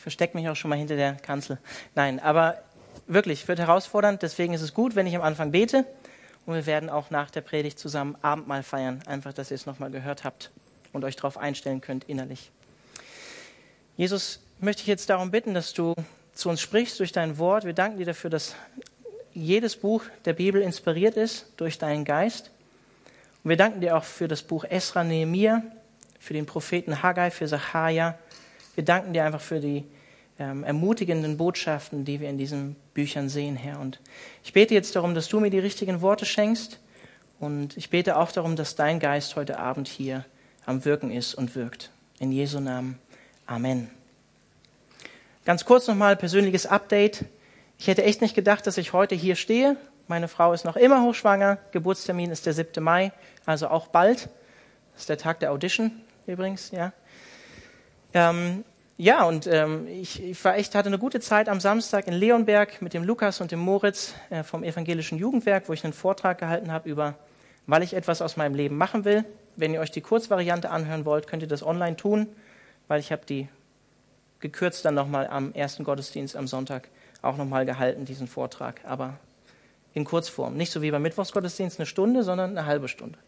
Ich verstecke mich auch schon mal hinter der Kanzel. Nein, aber wirklich, wird herausfordernd. Deswegen ist es gut, wenn ich am Anfang bete. Und wir werden auch nach der Predigt zusammen Abendmahl feiern. Einfach, dass ihr es nochmal gehört habt und euch darauf einstellen könnt innerlich. Jesus, möchte ich jetzt darum bitten, dass du zu uns sprichst durch dein Wort. Wir danken dir dafür, dass jedes Buch der Bibel inspiriert ist durch deinen Geist. Und wir danken dir auch für das Buch Esra Nehemiah, für den Propheten Haggai, für Sacharja. Wir danken dir einfach für die ähm, ermutigenden Botschaften, die wir in diesen Büchern sehen, Herr. Und ich bete jetzt darum, dass du mir die richtigen Worte schenkst. Und ich bete auch darum, dass dein Geist heute Abend hier am Wirken ist und wirkt. In Jesu Namen. Amen. Ganz kurz nochmal persönliches Update. Ich hätte echt nicht gedacht, dass ich heute hier stehe. Meine Frau ist noch immer hochschwanger. Geburtstermin ist der 7. Mai, also auch bald. Das ist der Tag der Audition übrigens, ja. Ähm, ja, und ähm, ich, ich war echt, hatte eine gute Zeit am Samstag in Leonberg mit dem Lukas und dem Moritz äh, vom Evangelischen Jugendwerk, wo ich einen Vortrag gehalten habe über, weil ich etwas aus meinem Leben machen will. Wenn ihr euch die Kurzvariante anhören wollt, könnt ihr das online tun, weil ich habe die gekürzt dann nochmal am ersten Gottesdienst am Sonntag auch nochmal gehalten, diesen Vortrag. Aber in Kurzform. Nicht so wie beim Mittwochsgottesdienst eine Stunde, sondern eine halbe Stunde.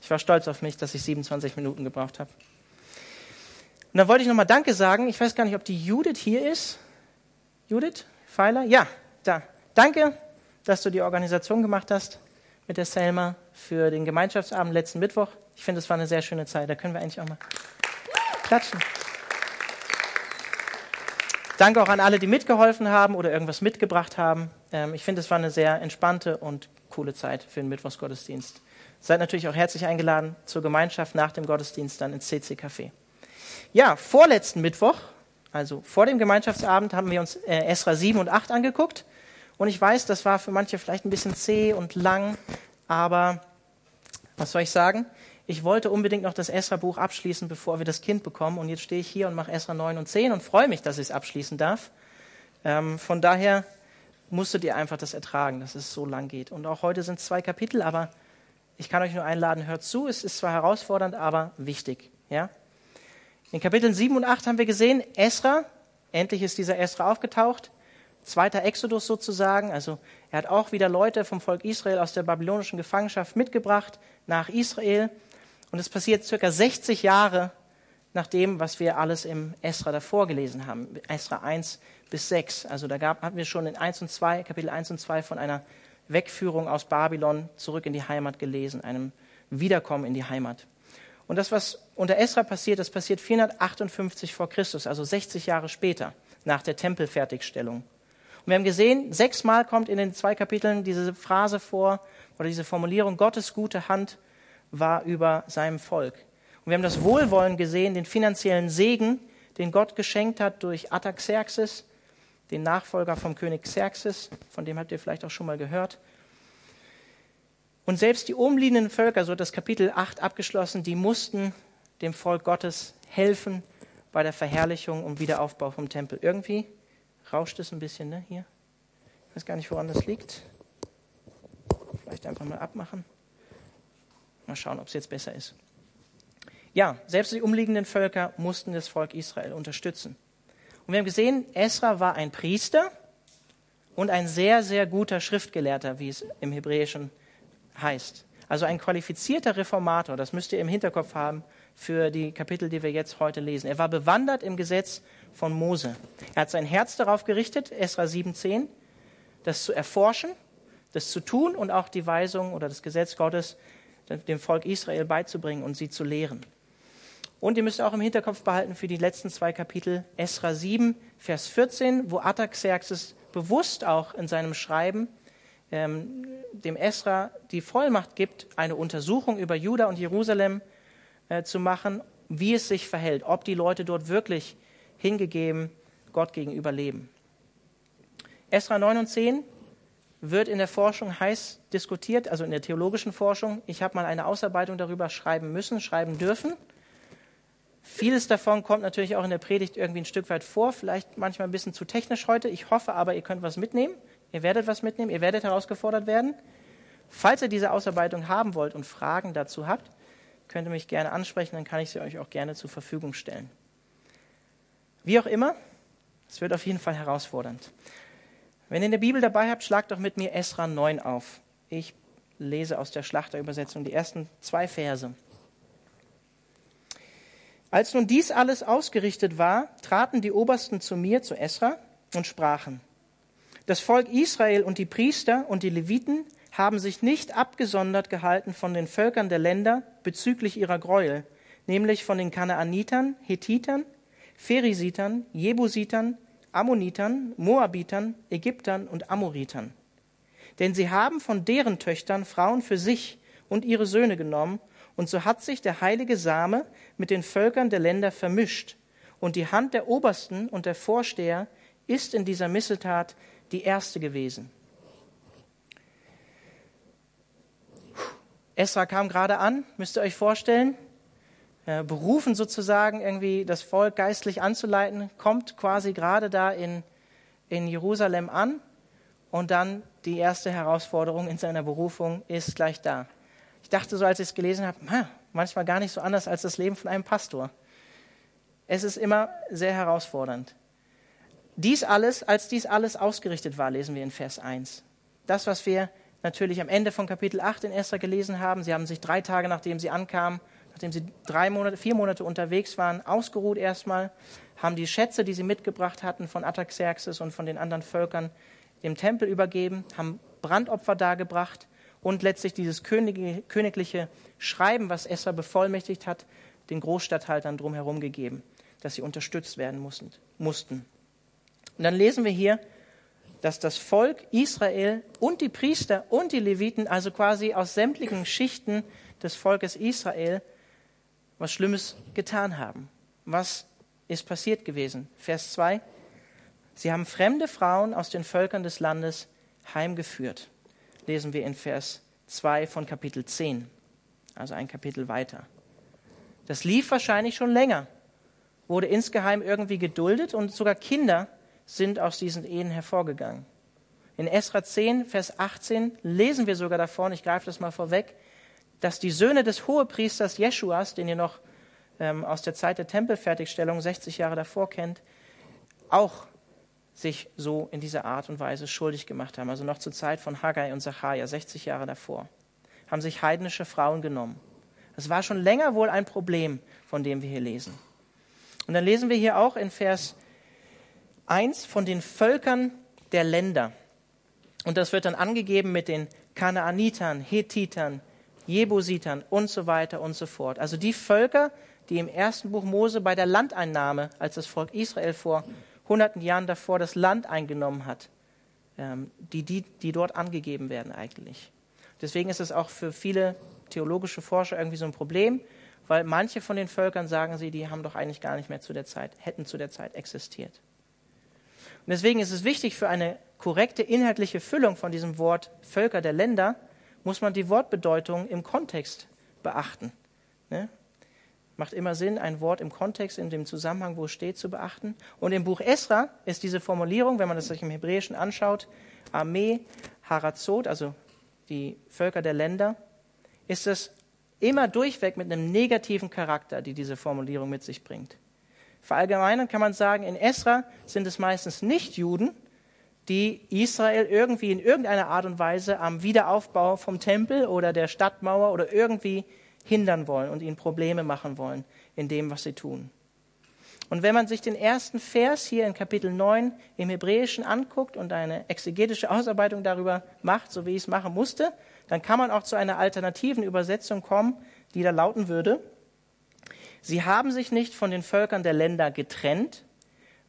Ich war stolz auf mich, dass ich 27 Minuten gebraucht habe. Und dann wollte ich nochmal Danke sagen. Ich weiß gar nicht, ob die Judith hier ist. Judith Pfeiler? Ja, da. Danke, dass du die Organisation gemacht hast mit der Selma für den Gemeinschaftsabend letzten Mittwoch. Ich finde, es war eine sehr schöne Zeit. Da können wir eigentlich auch mal klatschen. Danke auch an alle, die mitgeholfen haben oder irgendwas mitgebracht haben. Ähm, ich finde, es war eine sehr entspannte und coole Zeit für den Mittwochsgottesdienst. Seid natürlich auch herzlich eingeladen zur Gemeinschaft nach dem Gottesdienst dann ins CC Café. Ja, vorletzten Mittwoch, also vor dem Gemeinschaftsabend, haben wir uns äh, Esra 7 und 8 angeguckt. Und ich weiß, das war für manche vielleicht ein bisschen zäh und lang, aber was soll ich sagen? ich wollte unbedingt noch das Esra-Buch abschließen, bevor wir das Kind bekommen. Und jetzt stehe ich hier und mache Esra 9 und 10 und freue mich, dass ich es abschließen darf. Ähm, von daher musstet ihr einfach das ertragen, dass es so lang geht. Und auch heute sind zwei Kapitel, aber ich kann euch nur einladen, hört zu. Es ist zwar herausfordernd, aber wichtig. Ja? In Kapiteln 7 und 8 haben wir gesehen, Esra, endlich ist dieser Esra aufgetaucht. Zweiter Exodus sozusagen. Also er hat auch wieder Leute vom Volk Israel aus der babylonischen Gefangenschaft mitgebracht nach Israel. Und es passiert circa 60 Jahre nach dem, was wir alles im Esra davor gelesen haben. Esra 1 bis 6. Also da gab, hatten wir schon in 1 und 2, Kapitel 1 und 2 von einer Wegführung aus Babylon zurück in die Heimat gelesen, einem Wiederkommen in die Heimat. Und das, was unter Esra passiert, das passiert 458 vor Christus, also 60 Jahre später, nach der Tempelfertigstellung. Und wir haben gesehen, sechsmal kommt in den zwei Kapiteln diese Phrase vor oder diese Formulierung, Gottes gute Hand war über seinem Volk. Und wir haben das Wohlwollen gesehen, den finanziellen Segen, den Gott geschenkt hat durch Ataxerxes, den Nachfolger vom König Xerxes, von dem habt ihr vielleicht auch schon mal gehört. Und selbst die umliegenden Völker, so hat das Kapitel 8 abgeschlossen, die mussten dem Volk Gottes helfen bei der Verherrlichung und Wiederaufbau vom Tempel. Irgendwie rauscht es ein bisschen ne, hier. Ich weiß gar nicht, woran das liegt. Vielleicht einfach mal abmachen. Mal schauen, ob es jetzt besser ist. Ja, selbst die umliegenden Völker mussten das Volk Israel unterstützen. Und wir haben gesehen, Esra war ein Priester und ein sehr, sehr guter Schriftgelehrter, wie es im Hebräischen heißt. Also ein qualifizierter Reformator, das müsst ihr im Hinterkopf haben für die Kapitel, die wir jetzt heute lesen. Er war bewandert im Gesetz von Mose. Er hat sein Herz darauf gerichtet, Esra 7,10, das zu erforschen, das zu tun und auch die Weisung oder das Gesetz Gottes dem Volk Israel beizubringen und sie zu lehren. Und ihr müsst auch im Hinterkopf behalten für die letzten zwei Kapitel Esra 7, Vers 14, wo Artaxerxes bewusst auch in seinem Schreiben ähm, dem Esra die Vollmacht gibt, eine Untersuchung über Juda und Jerusalem äh, zu machen, wie es sich verhält, ob die Leute dort wirklich hingegeben Gott gegenüber leben. Esra 9 und 10 wird in der Forschung heiß diskutiert, also in der theologischen Forschung. Ich habe mal eine Ausarbeitung darüber schreiben müssen, schreiben dürfen. Vieles davon kommt natürlich auch in der Predigt irgendwie ein Stück weit vor, vielleicht manchmal ein bisschen zu technisch heute. Ich hoffe aber, ihr könnt was mitnehmen. Ihr werdet was mitnehmen, ihr werdet herausgefordert werden. Falls ihr diese Ausarbeitung haben wollt und Fragen dazu habt, könnt ihr mich gerne ansprechen, dann kann ich sie euch auch gerne zur Verfügung stellen. Wie auch immer, Es wird auf jeden Fall herausfordernd. Wenn ihr eine Bibel dabei habt, schlagt doch mit mir Esra 9 auf. Ich lese aus der Schlachterübersetzung die ersten zwei Verse. Als nun dies alles ausgerichtet war, traten die Obersten zu mir, zu Esra, und sprachen, das Volk Israel und die Priester und die Leviten haben sich nicht abgesondert gehalten von den Völkern der Länder bezüglich ihrer Gräuel, nämlich von den Kanaanitern, Hethitern, Pherisitern, Jebusitern, Ammonitern, Moabitern, Ägyptern und Amoritern. Denn sie haben von deren Töchtern Frauen für sich und ihre Söhne genommen, und so hat sich der heilige Same mit den Völkern der Länder vermischt, und die Hand der Obersten und der Vorsteher ist in dieser Missetat die erste gewesen. Esra kam gerade an, müsst ihr euch vorstellen, äh, berufen sozusagen irgendwie das Volk geistlich anzuleiten, kommt quasi gerade da in, in Jerusalem an und dann die erste Herausforderung in seiner Berufung ist gleich da. Ich dachte so, als ich es gelesen habe, manchmal gar nicht so anders als das Leben von einem Pastor. Es ist immer sehr herausfordernd. Dies alles, als dies alles ausgerichtet war, lesen wir in Vers 1. Das, was wir natürlich am Ende von Kapitel 8 in Esther gelesen haben. Sie haben sich drei Tage, nachdem sie ankamen, nachdem sie drei Monate, vier Monate unterwegs waren, ausgeruht erstmal, haben die Schätze, die sie mitgebracht hatten von Ataxerxes und von den anderen Völkern, dem Tempel übergeben, haben Brandopfer dargebracht und letztlich dieses königliche Schreiben, was Esther bevollmächtigt hat, den Großstatthaltern drumherum gegeben, dass sie unterstützt werden mussten. Und dann lesen wir hier, dass das Volk Israel und die Priester und die Leviten, also quasi aus sämtlichen Schichten des Volkes Israel, was Schlimmes getan haben. Was ist passiert gewesen? Vers 2. Sie haben fremde Frauen aus den Völkern des Landes heimgeführt. Lesen wir in Vers 2 von Kapitel 10, also ein Kapitel weiter. Das lief wahrscheinlich schon länger, wurde insgeheim irgendwie geduldet und sogar Kinder sind aus diesen Ehen hervorgegangen. In Esra 10, Vers 18 lesen wir sogar davon, ich greife das mal vorweg, dass die Söhne des Hohepriesters Jeschuas, den ihr noch ähm, aus der Zeit der Tempelfertigstellung 60 Jahre davor kennt, auch sich so in dieser Art und Weise schuldig gemacht haben. Also noch zur Zeit von Haggai und Zachariah, 60 Jahre davor, haben sich heidnische Frauen genommen. Das war schon länger wohl ein Problem, von dem wir hier lesen. Und dann lesen wir hier auch in Vers eins von den Völkern der Länder. Und das wird dann angegeben mit den Kanaanitern, Hethitern, Jebusitern und so weiter und so fort. Also die Völker, die im ersten Buch Mose bei der Landeinnahme, als das Volk Israel vor hunderten Jahren davor das Land eingenommen hat, ähm, die, die, die dort angegeben werden eigentlich. Deswegen ist es auch für viele theologische Forscher irgendwie so ein Problem, weil manche von den Völkern sagen sie, die haben doch eigentlich gar nicht mehr zu der Zeit, hätten zu der Zeit existiert. Und deswegen ist es wichtig für eine korrekte inhaltliche Füllung von diesem Wort Völker der Länder, muss man die Wortbedeutung im Kontext beachten. Ne? Macht immer Sinn, ein Wort im Kontext, in dem Zusammenhang, wo es steht, zu beachten. Und im Buch Esra ist diese Formulierung, wenn man das sich im Hebräischen anschaut, Armee, Harazot, also die Völker der Länder, ist es immer durchweg mit einem negativen Charakter, die diese Formulierung mit sich bringt. Verallgemeinern kann man sagen, in Esra sind es meistens nicht Juden, die Israel irgendwie in irgendeiner Art und Weise am Wiederaufbau vom Tempel oder der Stadtmauer oder irgendwie hindern wollen und ihnen Probleme machen wollen in dem, was sie tun. Und wenn man sich den ersten Vers hier in Kapitel 9 im Hebräischen anguckt und eine exegetische Ausarbeitung darüber macht, so wie ich es machen musste, dann kann man auch zu einer alternativen Übersetzung kommen, die da lauten würde, Sie haben sich nicht von den Völkern der Länder getrennt,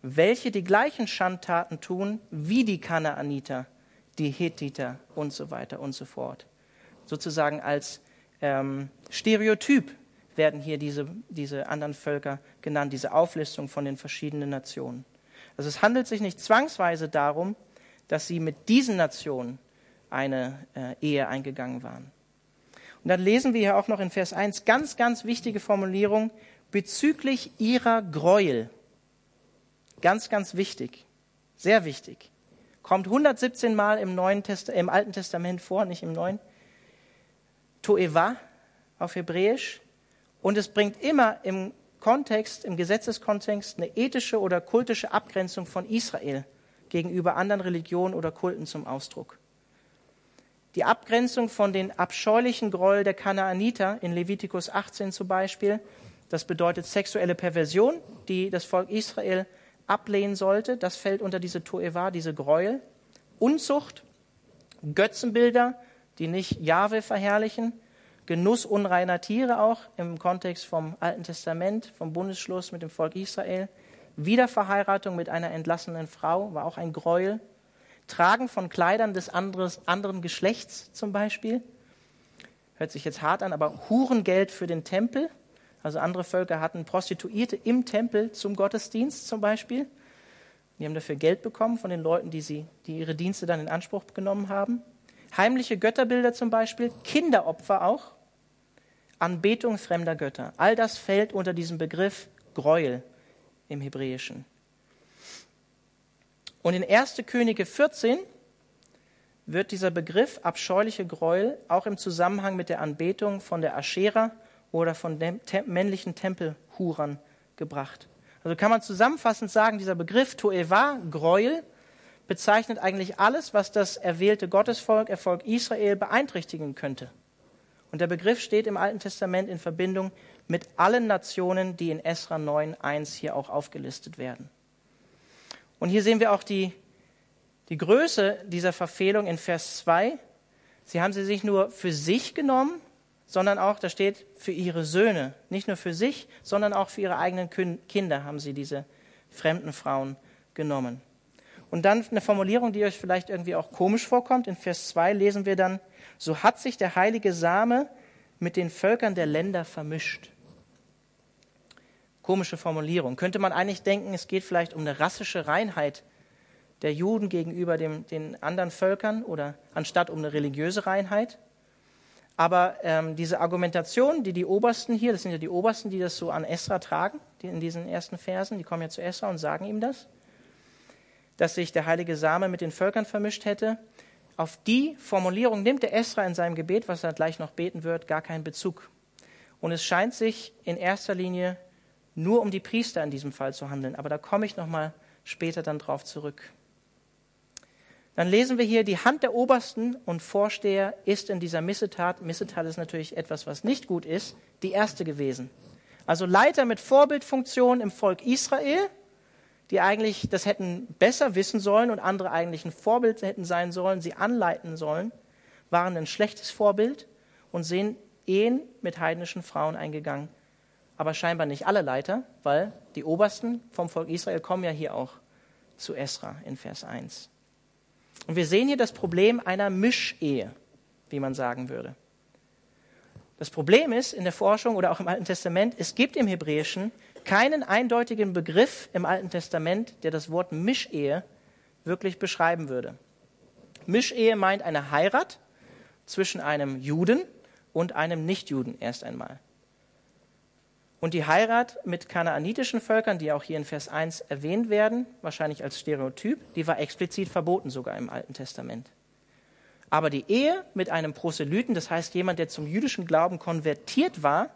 welche die gleichen Schandtaten tun wie die Kanaaniter, die Hethiter und so weiter und so fort. Sozusagen als ähm, Stereotyp werden hier diese, diese anderen Völker genannt, diese Auflistung von den verschiedenen Nationen. Also es handelt sich nicht zwangsweise darum, dass sie mit diesen Nationen eine äh, Ehe eingegangen waren. Und dann lesen wir hier auch noch in Vers 1 ganz, ganz wichtige Formulierung bezüglich ihrer Gräuel. Ganz, ganz wichtig. Sehr wichtig. Kommt 117 Mal im, Neuen Test im Alten Testament vor, nicht im Neuen. Toeva auf Hebräisch. Und es bringt immer im Kontext, im Gesetzeskontext eine ethische oder kultische Abgrenzung von Israel gegenüber anderen Religionen oder Kulten zum Ausdruck. Die Abgrenzung von den abscheulichen Gräuel der Kanaaniter in Levitikus 18 zum Beispiel, das bedeutet sexuelle Perversion, die das Volk Israel ablehnen sollte, das fällt unter diese Toeva, diese Gräuel. Unzucht, Götzenbilder, die nicht Jahwe verherrlichen, Genuss unreiner Tiere auch im Kontext vom Alten Testament, vom Bundesschluss mit dem Volk Israel. Wiederverheiratung mit einer entlassenen Frau war auch ein Gräuel. Tragen von Kleidern des anderes, anderen Geschlechts zum Beispiel. Hört sich jetzt hart an, aber Hurengeld für den Tempel. Also andere Völker hatten Prostituierte im Tempel zum Gottesdienst zum Beispiel. Die haben dafür Geld bekommen von den Leuten, die, sie, die ihre Dienste dann in Anspruch genommen haben. Heimliche Götterbilder zum Beispiel, Kinderopfer auch, Anbetung fremder Götter. All das fällt unter diesen Begriff Gräuel im Hebräischen. Und in 1. Könige 14 wird dieser Begriff abscheuliche Gräuel auch im Zusammenhang mit der Anbetung von der Aschera oder von männlichen Tempelhurern gebracht. Also kann man zusammenfassend sagen, dieser Begriff Toeva, Gräuel, bezeichnet eigentlich alles, was das erwählte Gottesvolk, Erfolg Israel beeinträchtigen könnte. Und der Begriff steht im Alten Testament in Verbindung mit allen Nationen, die in Esra 9.1 hier auch aufgelistet werden. Und hier sehen wir auch die, die Größe dieser Verfehlung in Vers 2. Sie haben sie sich nur für sich genommen, sondern auch, da steht, für ihre Söhne. Nicht nur für sich, sondern auch für ihre eigenen Kinder haben sie diese fremden Frauen genommen. Und dann eine Formulierung, die euch vielleicht irgendwie auch komisch vorkommt. In Vers 2 lesen wir dann, so hat sich der heilige Same mit den Völkern der Länder vermischt. Komische Formulierung. Könnte man eigentlich denken, es geht vielleicht um eine rassische Reinheit der Juden gegenüber dem, den anderen Völkern oder anstatt um eine religiöse Reinheit. Aber ähm, diese Argumentation, die die Obersten hier, das sind ja die Obersten, die das so an Esra tragen, die in diesen ersten Versen, die kommen ja zu Esra und sagen ihm das, dass sich der heilige Same mit den Völkern vermischt hätte. Auf die Formulierung nimmt der Esra in seinem Gebet, was er gleich noch beten wird, gar keinen Bezug. Und es scheint sich in erster Linie nur um die Priester in diesem Fall zu handeln. Aber da komme ich nochmal später dann drauf zurück. Dann lesen wir hier, die Hand der Obersten und Vorsteher ist in dieser Missetat, Missetat ist natürlich etwas, was nicht gut ist, die erste gewesen. Also Leiter mit Vorbildfunktion im Volk Israel, die eigentlich das hätten besser wissen sollen und andere eigentlich ein Vorbild hätten sein sollen, sie anleiten sollen, waren ein schlechtes Vorbild und sehen Ehen mit heidnischen Frauen eingegangen aber scheinbar nicht alle Leiter, weil die Obersten vom Volk Israel kommen ja hier auch zu Esra in Vers 1. Und wir sehen hier das Problem einer Mischehe, wie man sagen würde. Das Problem ist in der Forschung oder auch im Alten Testament, es gibt im Hebräischen keinen eindeutigen Begriff im Alten Testament, der das Wort Mischehe wirklich beschreiben würde. Mischehe meint eine Heirat zwischen einem Juden und einem Nichtjuden erst einmal. Und die Heirat mit kanaanitischen Völkern, die auch hier in Vers 1 erwähnt werden, wahrscheinlich als Stereotyp, die war explizit verboten sogar im Alten Testament. Aber die Ehe mit einem Proselyten, das heißt jemand, der zum jüdischen Glauben konvertiert war,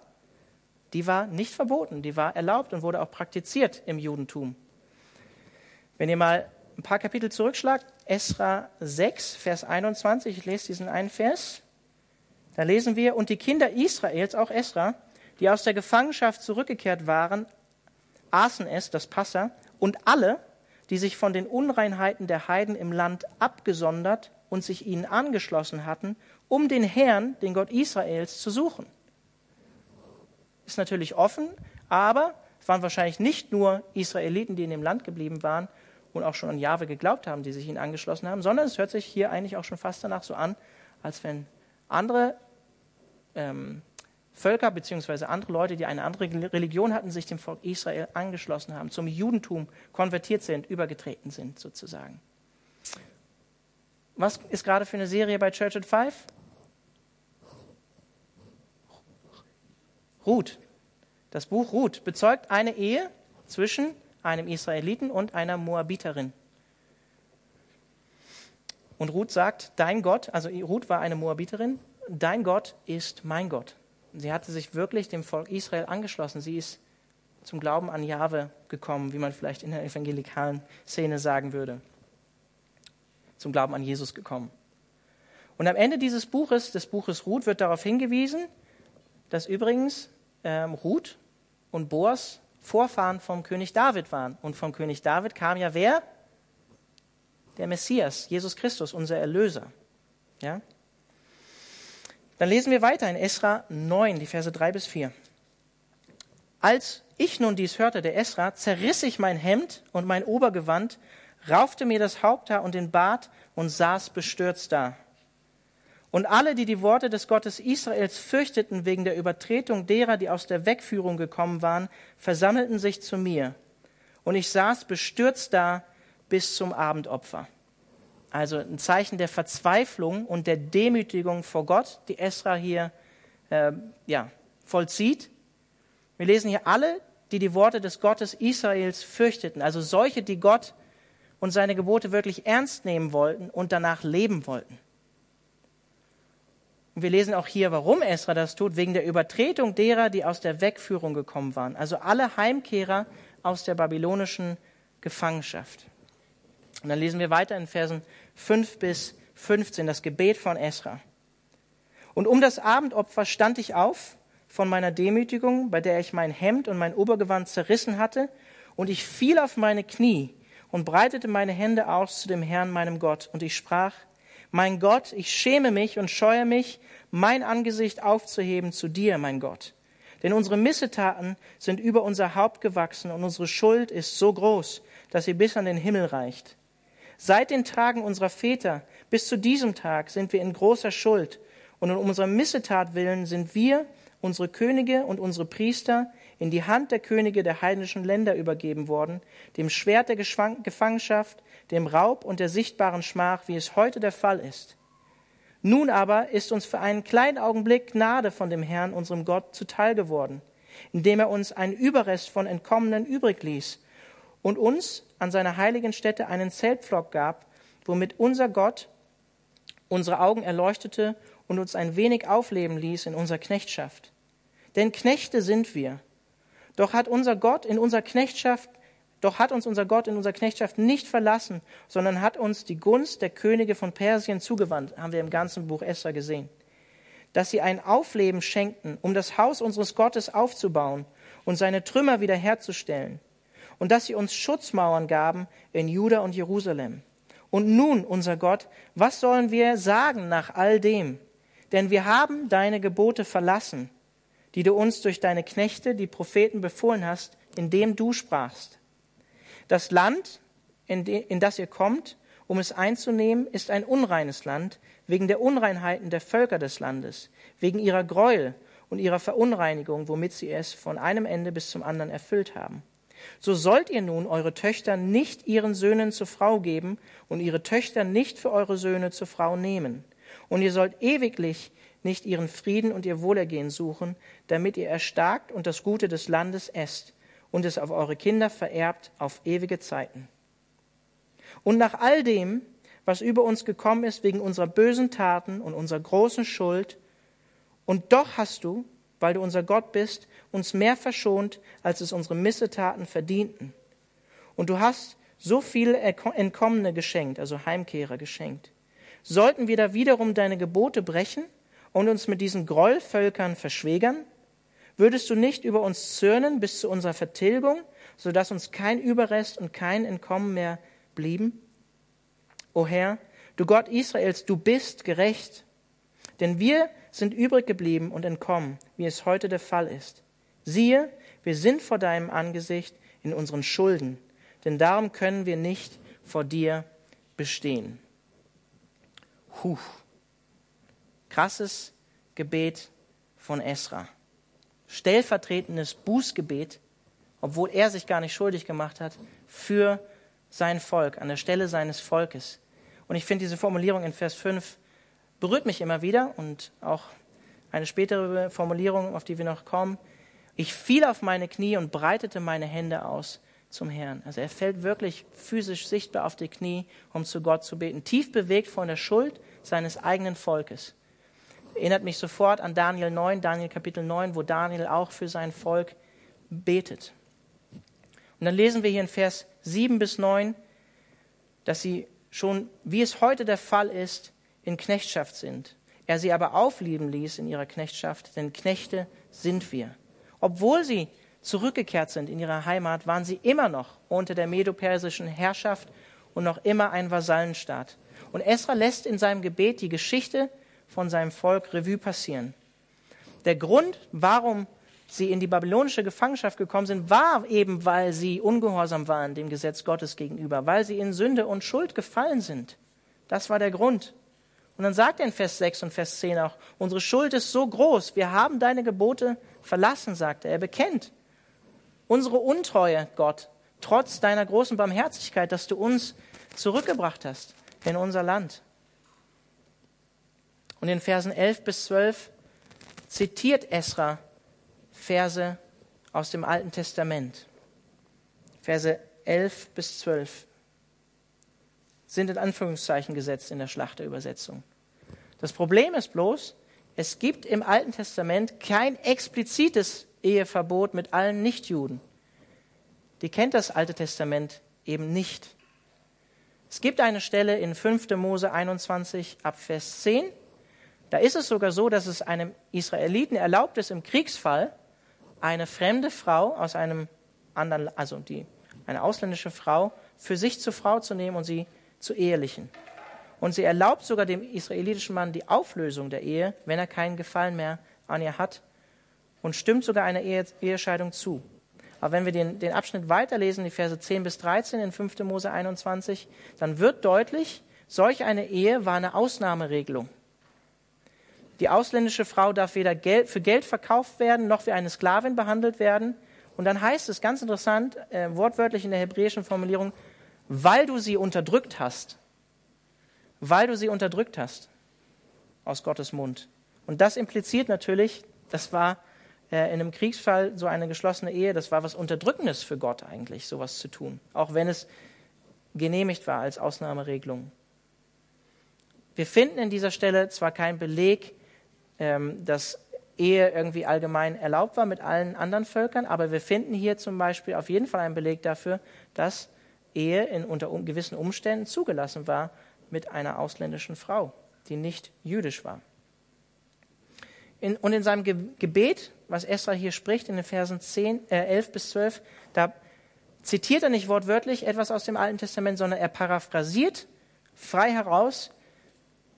die war nicht verboten, die war erlaubt und wurde auch praktiziert im Judentum. Wenn ihr mal ein paar Kapitel zurückschlagt, Esra 6, Vers 21, ich lese diesen einen Vers, da lesen wir, und die Kinder Israels, auch Esra, die aus der Gefangenschaft zurückgekehrt waren, aßen es, das Passa, und alle, die sich von den Unreinheiten der Heiden im Land abgesondert und sich ihnen angeschlossen hatten, um den Herrn, den Gott Israels, zu suchen. Ist natürlich offen, aber es waren wahrscheinlich nicht nur Israeliten, die in dem Land geblieben waren und auch schon an Jahwe geglaubt haben, die sich ihnen angeschlossen haben, sondern es hört sich hier eigentlich auch schon fast danach so an, als wenn andere ähm, Völker bzw. andere Leute, die eine andere Religion hatten, sich dem Volk Israel angeschlossen haben, zum Judentum konvertiert sind, übergetreten sind sozusagen. Was ist gerade für eine Serie bei Church at Five? Ruth. Das Buch Ruth bezeugt eine Ehe zwischen einem Israeliten und einer Moabiterin. Und Ruth sagt, dein Gott, also Ruth war eine Moabiterin, dein Gott ist mein Gott. Sie hatte sich wirklich dem Volk Israel angeschlossen. Sie ist zum Glauben an Jahwe gekommen, wie man vielleicht in der evangelikalen Szene sagen würde. Zum Glauben an Jesus gekommen. Und am Ende dieses Buches, des Buches Ruth, wird darauf hingewiesen, dass übrigens ähm, Ruth und Boas Vorfahren vom König David waren. Und vom König David kam ja wer? Der Messias, Jesus Christus, unser Erlöser. Ja? Dann lesen wir weiter in Esra 9, die Verse 3 bis 4. Als ich nun dies hörte, der Esra, zerriss ich mein Hemd und mein Obergewand, raufte mir das Haupthaar und den Bart und saß bestürzt da. Und alle, die die Worte des Gottes Israels fürchteten wegen der Übertretung derer, die aus der Wegführung gekommen waren, versammelten sich zu mir. Und ich saß bestürzt da bis zum Abendopfer. Also ein Zeichen der Verzweiflung und der Demütigung vor Gott, die Esra hier äh, ja, vollzieht. Wir lesen hier alle, die die Worte des Gottes Israels fürchteten, also solche, die Gott und seine Gebote wirklich ernst nehmen wollten und danach leben wollten. Und wir lesen auch hier, warum Esra das tut, wegen der Übertretung derer, die aus der Wegführung gekommen waren, also alle Heimkehrer aus der babylonischen Gefangenschaft. Und dann lesen wir weiter in Versen 5 bis 15 das Gebet von Esra. Und um das Abendopfer stand ich auf von meiner Demütigung, bei der ich mein Hemd und mein Obergewand zerrissen hatte, und ich fiel auf meine Knie und breitete meine Hände aus zu dem Herrn, meinem Gott, und ich sprach, mein Gott, ich schäme mich und scheue mich, mein Angesicht aufzuheben zu dir, mein Gott. Denn unsere Missetaten sind über unser Haupt gewachsen und unsere Schuld ist so groß, dass sie bis an den Himmel reicht. Seit den Tagen unserer Väter bis zu diesem Tag sind wir in großer Schuld und um unserer Missetat willen sind wir, unsere Könige und unsere Priester in die Hand der Könige der heidnischen Länder übergeben worden, dem Schwert der Gefangenschaft, dem Raub und der sichtbaren Schmach, wie es heute der Fall ist. Nun aber ist uns für einen kleinen Augenblick Gnade von dem Herrn, unserem Gott, zuteil geworden, indem er uns einen Überrest von Entkommenen übrig ließ und uns an seiner heiligen Stätte einen Zeltpflock gab, womit unser Gott unsere Augen erleuchtete und uns ein wenig aufleben ließ in unserer Knechtschaft. Denn Knechte sind wir. Doch hat unser Gott in unserer Knechtschaft, doch hat uns unser Gott in unserer Knechtschaft nicht verlassen, sondern hat uns die Gunst der Könige von Persien zugewandt, haben wir im ganzen Buch Esther gesehen. Dass sie ein Aufleben schenkten, um das Haus unseres Gottes aufzubauen und seine Trümmer wiederherzustellen und dass sie uns Schutzmauern gaben in Juda und Jerusalem. Und nun, unser Gott, was sollen wir sagen nach all dem? Denn wir haben deine Gebote verlassen, die du uns durch deine Knechte, die Propheten, befohlen hast, indem du sprachst. Das Land, in, de, in das ihr kommt, um es einzunehmen, ist ein unreines Land, wegen der Unreinheiten der Völker des Landes, wegen ihrer Gräuel und ihrer Verunreinigung, womit sie es von einem Ende bis zum anderen erfüllt haben. So sollt ihr nun eure Töchter nicht ihren Söhnen zur Frau geben und ihre Töchter nicht für eure Söhne zur Frau nehmen. Und ihr sollt ewiglich nicht ihren Frieden und ihr Wohlergehen suchen, damit ihr erstarkt und das Gute des Landes esst und es auf eure Kinder vererbt auf ewige Zeiten. Und nach all dem, was über uns gekommen ist wegen unserer bösen Taten und unserer großen Schuld, und doch hast du, weil du unser Gott bist, uns mehr verschont, als es unsere Missetaten verdienten. Und du hast so viele Entkommene geschenkt, also Heimkehrer geschenkt. Sollten wir da wiederum deine Gebote brechen und uns mit diesen Grollvölkern verschwägern? Würdest du nicht über uns zürnen bis zu unserer Vertilgung, sodass uns kein Überrest und kein Entkommen mehr blieben? O Herr, du Gott Israels, du bist gerecht, denn wir sind übrig geblieben und entkommen, wie es heute der Fall ist. Siehe, wir sind vor deinem Angesicht in unseren Schulden, denn darum können wir nicht vor dir bestehen. Huh. Krasses Gebet von Esra. Stellvertretendes Bußgebet, obwohl er sich gar nicht schuldig gemacht hat, für sein Volk, an der Stelle seines Volkes. Und ich finde diese Formulierung in Vers 5 berührt mich immer wieder und auch eine spätere Formulierung, auf die wir noch kommen. Ich fiel auf meine Knie und breitete meine Hände aus zum Herrn. Also er fällt wirklich physisch sichtbar auf die Knie, um zu Gott zu beten, tief bewegt von der Schuld seines eigenen Volkes. Erinnert mich sofort an Daniel 9, Daniel Kapitel 9, wo Daniel auch für sein Volk betet. Und dann lesen wir hier in Vers 7 bis 9, dass sie schon, wie es heute der Fall ist, in Knechtschaft sind. Er sie aber auflieben ließ in ihrer Knechtschaft, denn Knechte sind wir. Obwohl sie zurückgekehrt sind in ihre Heimat, waren sie immer noch unter der medopersischen Herrschaft und noch immer ein Vasallenstaat. Und Esra lässt in seinem Gebet die Geschichte von seinem Volk Revue passieren. Der Grund, warum sie in die babylonische Gefangenschaft gekommen sind, war eben, weil sie ungehorsam waren dem Gesetz Gottes gegenüber, weil sie in Sünde und Schuld gefallen sind. Das war der Grund. Und dann sagt er in Vers 6 und Vers 10 auch, unsere Schuld ist so groß, wir haben deine Gebote verlassen, sagt er. Er bekennt unsere Untreue, Gott, trotz deiner großen Barmherzigkeit, dass du uns zurückgebracht hast in unser Land. Und in Versen 11 bis 12 zitiert Esra Verse aus dem Alten Testament. Verse 11 bis 12 sind in Anführungszeichen gesetzt in der Schlachterübersetzung. Das Problem ist bloß, es gibt im Alten Testament kein explizites Eheverbot mit allen Nichtjuden. Die kennt das Alte Testament eben nicht. Es gibt eine Stelle in 5. Mose 21 ab Vers 10. Da ist es sogar so, dass es einem Israeliten erlaubt ist, im Kriegsfall eine fremde Frau aus einem anderen, also die, eine ausländische Frau, für sich zur Frau zu nehmen und sie zu ehelichen. Und sie erlaubt sogar dem israelitischen Mann die Auflösung der Ehe, wenn er keinen Gefallen mehr an ihr hat und stimmt sogar einer Ehe, Ehescheidung zu. Aber wenn wir den, den Abschnitt weiterlesen, die Verse 10 bis 13 in 5. Mose 21, dann wird deutlich, solch eine Ehe war eine Ausnahmeregelung. Die ausländische Frau darf weder Geld, für Geld verkauft werden, noch wie eine Sklavin behandelt werden. Und dann heißt es ganz interessant, äh, wortwörtlich in der hebräischen Formulierung, weil du sie unterdrückt hast weil du sie unterdrückt hast aus Gottes Mund. Und das impliziert natürlich, das war äh, in einem Kriegsfall so eine geschlossene Ehe, das war was Unterdrückendes für Gott eigentlich, sowas zu tun, auch wenn es genehmigt war als Ausnahmeregelung. Wir finden in dieser Stelle zwar keinen Beleg, ähm, dass Ehe irgendwie allgemein erlaubt war mit allen anderen Völkern, aber wir finden hier zum Beispiel auf jeden Fall einen Beleg dafür, dass Ehe in, unter gewissen Umständen zugelassen war mit einer ausländischen Frau, die nicht jüdisch war. In, und in seinem Ge Gebet, was Esra hier spricht, in den Versen 10, äh, 11 bis 12, da zitiert er nicht wortwörtlich etwas aus dem Alten Testament, sondern er paraphrasiert frei heraus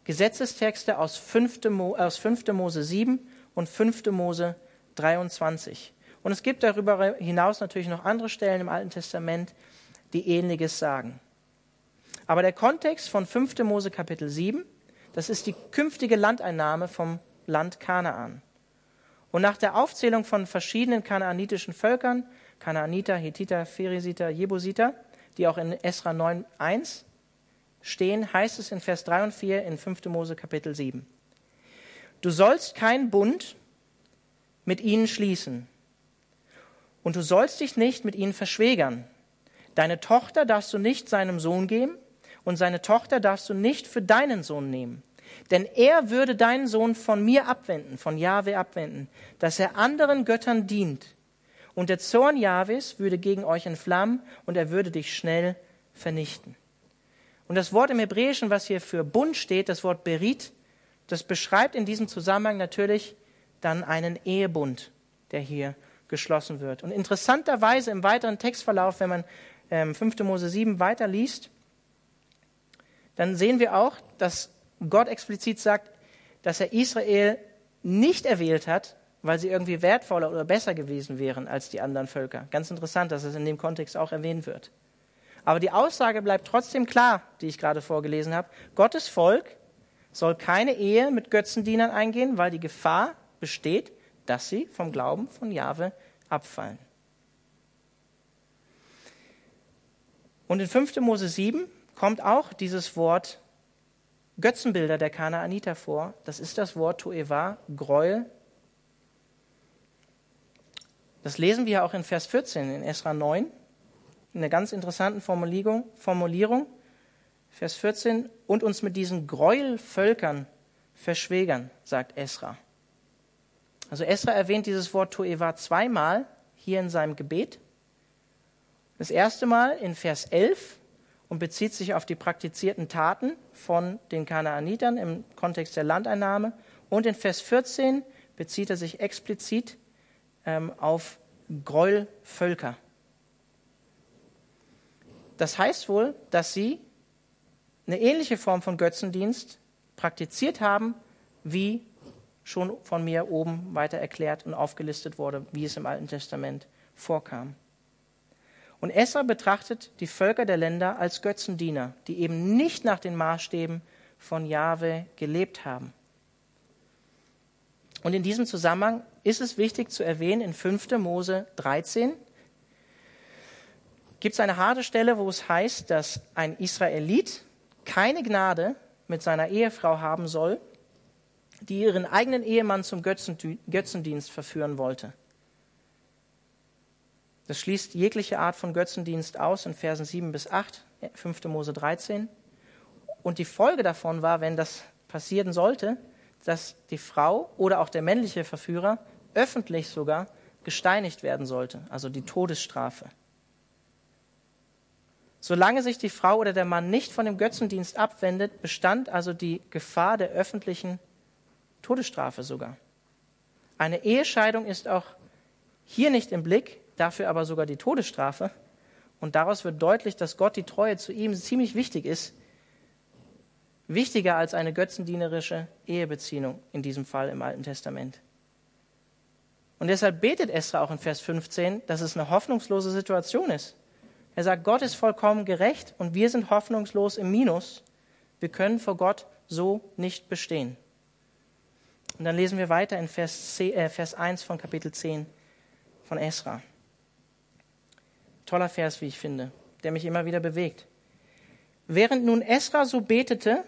Gesetzestexte aus 5. Mo, aus 5. Mose 7 und 5. Mose 23. Und es gibt darüber hinaus natürlich noch andere Stellen im Alten Testament, die Ähnliches sagen. Aber der Kontext von 5. Mose Kapitel 7, das ist die künftige Landeinnahme vom Land Kanaan. Und nach der Aufzählung von verschiedenen kanaanitischen Völkern, Kanaaniter, Hethiter, Pheresiter, Jebusiter, die auch in Esra 9.1 stehen, heißt es in Vers 3 und 4 in 5. Mose Kapitel 7. Du sollst keinen Bund mit ihnen schließen und du sollst dich nicht mit ihnen verschwägern. Deine Tochter darfst du nicht seinem Sohn geben und seine Tochter darfst du nicht für deinen Sohn nehmen. Denn er würde deinen Sohn von mir abwenden, von Jahwe abwenden, dass er anderen Göttern dient. Und der Zorn Jahwes würde gegen euch entflammen und er würde dich schnell vernichten. Und das Wort im Hebräischen, was hier für Bund steht, das Wort Berit, das beschreibt in diesem Zusammenhang natürlich dann einen Ehebund, der hier geschlossen wird. Und interessanterweise im weiteren Textverlauf, wenn man ähm, 5. Mose 7 weiterliest, dann sehen wir auch, dass Gott explizit sagt, dass er Israel nicht erwählt hat, weil sie irgendwie wertvoller oder besser gewesen wären als die anderen Völker. Ganz interessant, dass es in dem Kontext auch erwähnt wird. Aber die Aussage bleibt trotzdem klar, die ich gerade vorgelesen habe. Gottes Volk soll keine Ehe mit Götzendienern eingehen, weil die Gefahr besteht, dass sie vom Glauben von Jahwe abfallen. Und in 5. Mose 7 kommt auch dieses Wort Götzenbilder der Kanaaniter vor. Das ist das Wort Toeva, Gräuel. Das lesen wir auch in Vers 14 in Esra 9, in einer ganz interessanten Formulierung, Formulierung. Vers 14, und uns mit diesen Gräuelvölkern verschwägern, sagt Esra. Also Esra erwähnt dieses Wort Toeva zweimal hier in seinem Gebet. Das erste Mal in Vers 11 und bezieht sich auf die praktizierten Taten von den Kanaanitern im Kontext der Landeinnahme. Und in Vers 14 bezieht er sich explizit ähm, auf Gräuelvölker. Das heißt wohl, dass sie eine ähnliche Form von Götzendienst praktiziert haben, wie schon von mir oben weiter erklärt und aufgelistet wurde, wie es im Alten Testament vorkam. Und Esra betrachtet die Völker der Länder als Götzendiener, die eben nicht nach den Maßstäben von Jahwe gelebt haben. Und in diesem Zusammenhang ist es wichtig zu erwähnen, in 5. Mose 13 gibt es eine harte Stelle, wo es heißt, dass ein Israelit keine Gnade mit seiner Ehefrau haben soll, die ihren eigenen Ehemann zum Götzendienst verführen wollte. Das schließt jegliche Art von Götzendienst aus in Versen 7 bis 8, 5. Mose 13. Und die Folge davon war, wenn das passieren sollte, dass die Frau oder auch der männliche Verführer öffentlich sogar gesteinigt werden sollte, also die Todesstrafe. Solange sich die Frau oder der Mann nicht von dem Götzendienst abwendet, bestand also die Gefahr der öffentlichen Todesstrafe sogar. Eine Ehescheidung ist auch hier nicht im Blick, dafür aber sogar die Todesstrafe. Und daraus wird deutlich, dass Gott die Treue zu ihm ziemlich wichtig ist. Wichtiger als eine götzendienerische Ehebeziehung, in diesem Fall im Alten Testament. Und deshalb betet Esra auch in Vers 15, dass es eine hoffnungslose Situation ist. Er sagt, Gott ist vollkommen gerecht und wir sind hoffnungslos im Minus. Wir können vor Gott so nicht bestehen. Und dann lesen wir weiter in Vers, 10, äh, 1 von Kapitel 10 von Esra. Toller Vers, wie ich finde, der mich immer wieder bewegt. Während nun Esra so betete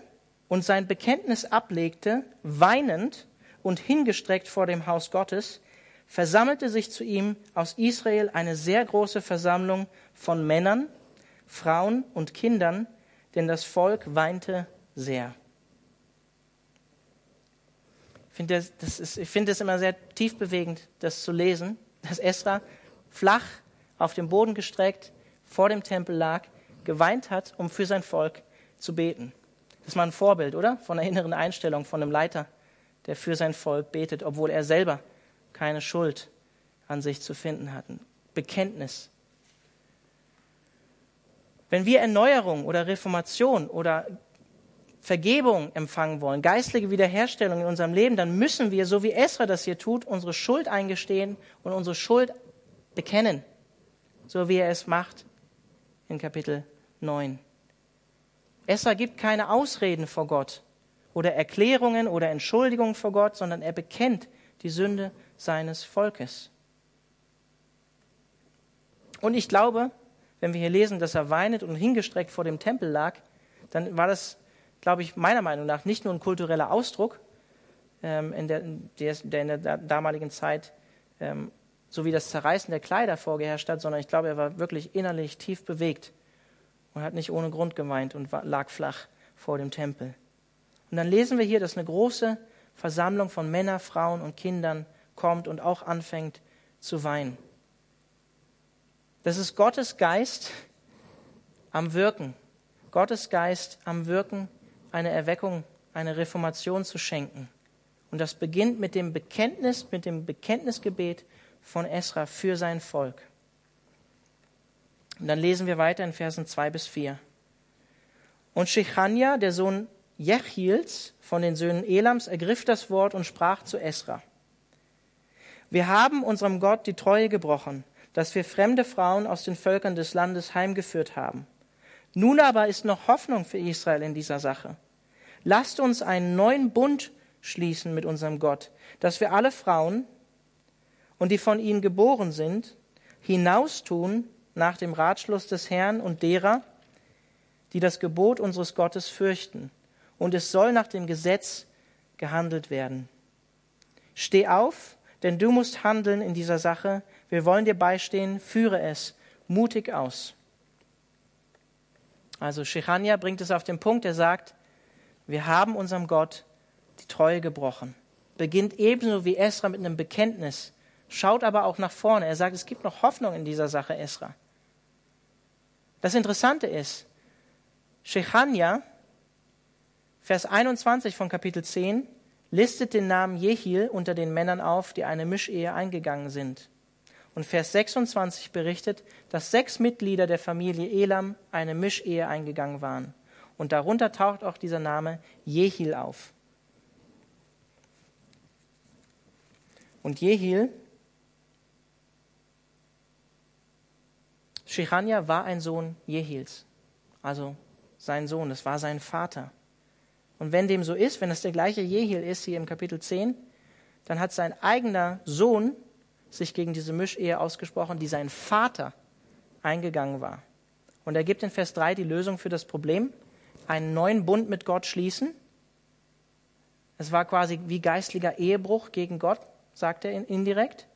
und sein Bekenntnis ablegte, weinend und hingestreckt vor dem Haus Gottes, versammelte sich zu ihm aus Israel eine sehr große Versammlung von Männern, Frauen und Kindern, denn das Volk weinte sehr. Ich finde das, das es immer sehr tief bewegend, das zu lesen, dass Esra flach auf dem Boden gestreckt vor dem Tempel lag, geweint hat, um für sein Volk zu beten. Das ist mal ein Vorbild, oder? Von einer inneren Einstellung von einem Leiter, der für sein Volk betet, obwohl er selber keine Schuld an sich zu finden hat. Bekenntnis. Wenn wir Erneuerung oder Reformation oder Vergebung empfangen wollen, geistliche Wiederherstellung in unserem Leben, dann müssen wir, so wie Esra das hier tut, unsere Schuld eingestehen und unsere Schuld bekennen, so wie er es macht in Kapitel 9. Esra gibt keine Ausreden vor Gott oder Erklärungen oder Entschuldigungen vor Gott, sondern er bekennt die Sünde seines Volkes. Und ich glaube, wenn wir hier lesen, dass er weinend und hingestreckt vor dem Tempel lag, dann war das glaube ich, meiner Meinung nach nicht nur ein kultureller Ausdruck, ähm, in der, der, der, in der damaligen Zeit ähm, so wie das Zerreißen der Kleider vorgeherrscht hat, sondern ich glaube, er war wirklich innerlich tief bewegt und hat nicht ohne Grund geweint und lag flach vor dem Tempel. Und dann lesen wir hier, dass eine große Versammlung von Männern, Frauen und Kindern kommt und auch anfängt zu weinen. Das ist Gottes Geist am Wirken. Gottes Geist am Wirken eine Erweckung, eine Reformation zu schenken. Und das beginnt mit dem Bekenntnis, mit dem Bekenntnisgebet von Esra für sein Volk. Und dann lesen wir weiter in Versen 2 bis 4. Und Shechania, der Sohn Jechiels von den Söhnen Elams, ergriff das Wort und sprach zu Esra. Wir haben unserem Gott die Treue gebrochen, dass wir fremde Frauen aus den Völkern des Landes heimgeführt haben. Nun aber ist noch Hoffnung für Israel in dieser Sache. Lasst uns einen neuen Bund schließen mit unserem Gott, dass wir alle Frauen und die von ihnen geboren sind, hinaustun nach dem Ratschluss des Herrn und derer, die das Gebot unseres Gottes fürchten. Und es soll nach dem Gesetz gehandelt werden. Steh auf, denn du musst handeln in dieser Sache. Wir wollen dir beistehen. Führe es mutig aus. Also Shechania bringt es auf den Punkt, er sagt, wir haben unserem Gott die Treue gebrochen. Beginnt ebenso wie Esra mit einem Bekenntnis, schaut aber auch nach vorne. Er sagt, es gibt noch Hoffnung in dieser Sache, Esra. Das Interessante ist, Shechania, Vers 21 von Kapitel 10, listet den Namen Jehiel unter den Männern auf, die eine Mischehe eingegangen sind. Und Vers 26 berichtet, dass sechs Mitglieder der Familie Elam eine Mischehe eingegangen waren. Und darunter taucht auch dieser Name Jehiel auf. Und Jehiel, Shechania war ein Sohn Jehils, also sein Sohn, das war sein Vater. Und wenn dem so ist, wenn es der gleiche Jehiel ist hier im Kapitel 10, dann hat sein eigener Sohn sich gegen diese Mischehe ausgesprochen, die sein Vater eingegangen war. Und er gibt in Vers 3 die Lösung für das Problem, einen neuen Bund mit Gott schließen. Es war quasi wie geistlicher Ehebruch gegen Gott, sagt er indirekt,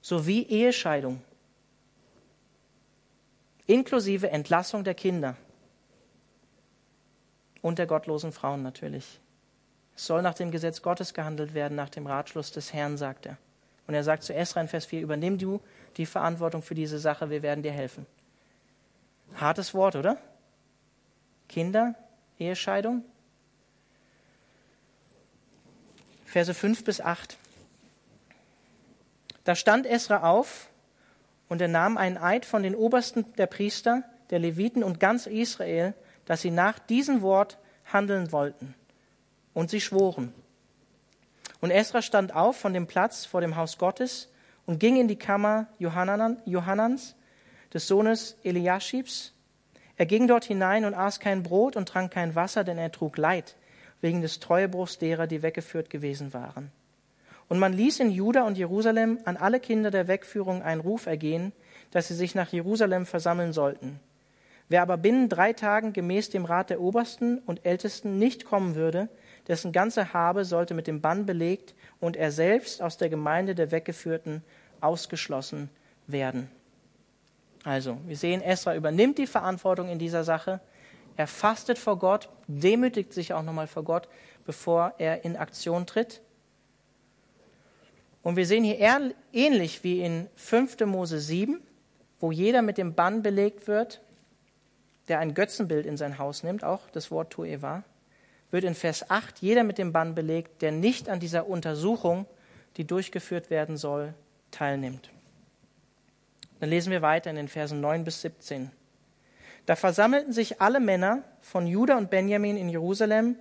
sowie Ehescheidung, inklusive Entlassung der Kinder und der gottlosen Frauen natürlich. Es soll nach dem Gesetz Gottes gehandelt werden, nach dem Ratschluss des Herrn, sagt er. Und er sagt zu Esra in Vers 4, übernimm du die Verantwortung für diese Sache, wir werden dir helfen. Hartes Wort, oder? Kinder, Ehescheidung. Verse 5 bis 8. Da stand Esra auf und er nahm einen Eid von den Obersten der Priester, der Leviten und ganz Israel dass sie nach diesem Wort handeln wollten. Und sie schworen. Und Esra stand auf von dem Platz vor dem Haus Gottes und ging in die Kammer Johannans, des Sohnes Eliaschibs. Er ging dort hinein und aß kein Brot und trank kein Wasser, denn er trug Leid wegen des Treuebruchs derer, die weggeführt gewesen waren. Und man ließ in Juda und Jerusalem an alle Kinder der Wegführung einen Ruf ergehen, dass sie sich nach Jerusalem versammeln sollten. Wer aber binnen drei Tagen gemäß dem Rat der Obersten und Ältesten nicht kommen würde, dessen ganze Habe sollte mit dem Bann belegt und er selbst aus der Gemeinde der Weggeführten ausgeschlossen werden. Also, wir sehen, Esra übernimmt die Verantwortung in dieser Sache. Er fastet vor Gott, demütigt sich auch nochmal vor Gott, bevor er in Aktion tritt. Und wir sehen hier ähnlich wie in 5. Mose 7, wo jeder mit dem Bann belegt wird, der ein Götzenbild in sein Haus nimmt, auch das Wort Tueva, wird in Vers 8 jeder mit dem Bann belegt, der nicht an dieser Untersuchung, die durchgeführt werden soll, teilnimmt. Dann lesen wir weiter in den Versen 9 bis 17. Da versammelten sich alle Männer von Juda und Benjamin in Jerusalem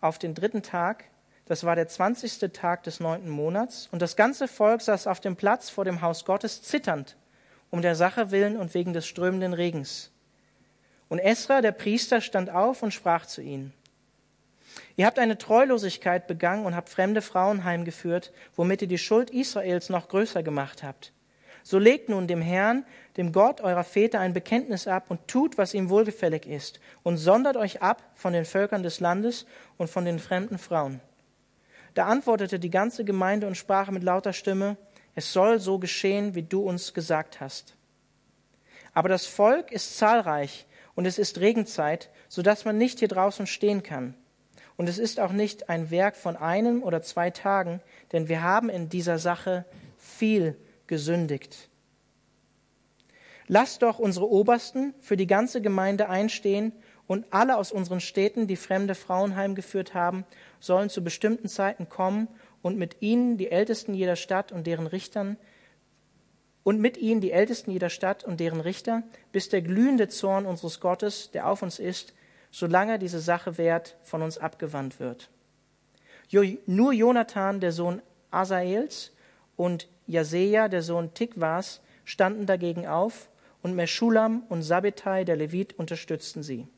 auf den dritten Tag, das war der zwanzigste Tag des neunten Monats, und das ganze Volk saß auf dem Platz vor dem Haus Gottes zitternd, um der Sache willen und wegen des strömenden Regens. Und Esra, der Priester, stand auf und sprach zu ihnen. Ihr habt eine Treulosigkeit begangen und habt fremde Frauen heimgeführt, womit ihr die Schuld Israels noch größer gemacht habt. So legt nun dem Herrn, dem Gott eurer Väter, ein Bekenntnis ab und tut, was ihm wohlgefällig ist, und sondert euch ab von den Völkern des Landes und von den fremden Frauen. Da antwortete die ganze Gemeinde und sprach mit lauter Stimme, es soll so geschehen, wie du uns gesagt hast. Aber das Volk ist zahlreich, und es ist Regenzeit, so dass man nicht hier draußen stehen kann. Und es ist auch nicht ein Werk von einem oder zwei Tagen, denn wir haben in dieser Sache viel gesündigt. Lasst doch unsere Obersten für die ganze Gemeinde einstehen und alle aus unseren Städten, die fremde Frauen heimgeführt haben, sollen zu bestimmten Zeiten kommen und mit ihnen die Ältesten jeder Stadt und deren Richtern und mit ihnen die Ältesten jeder Stadt und deren Richter, bis der glühende Zorn unseres Gottes, der auf uns ist, solange diese Sache währt, von uns abgewandt wird. Nur Jonathan, der Sohn Asaels, und Jaseja, der Sohn Tikwas, standen dagegen auf, und Meschulam und Sabbetai, der Levit, unterstützten sie.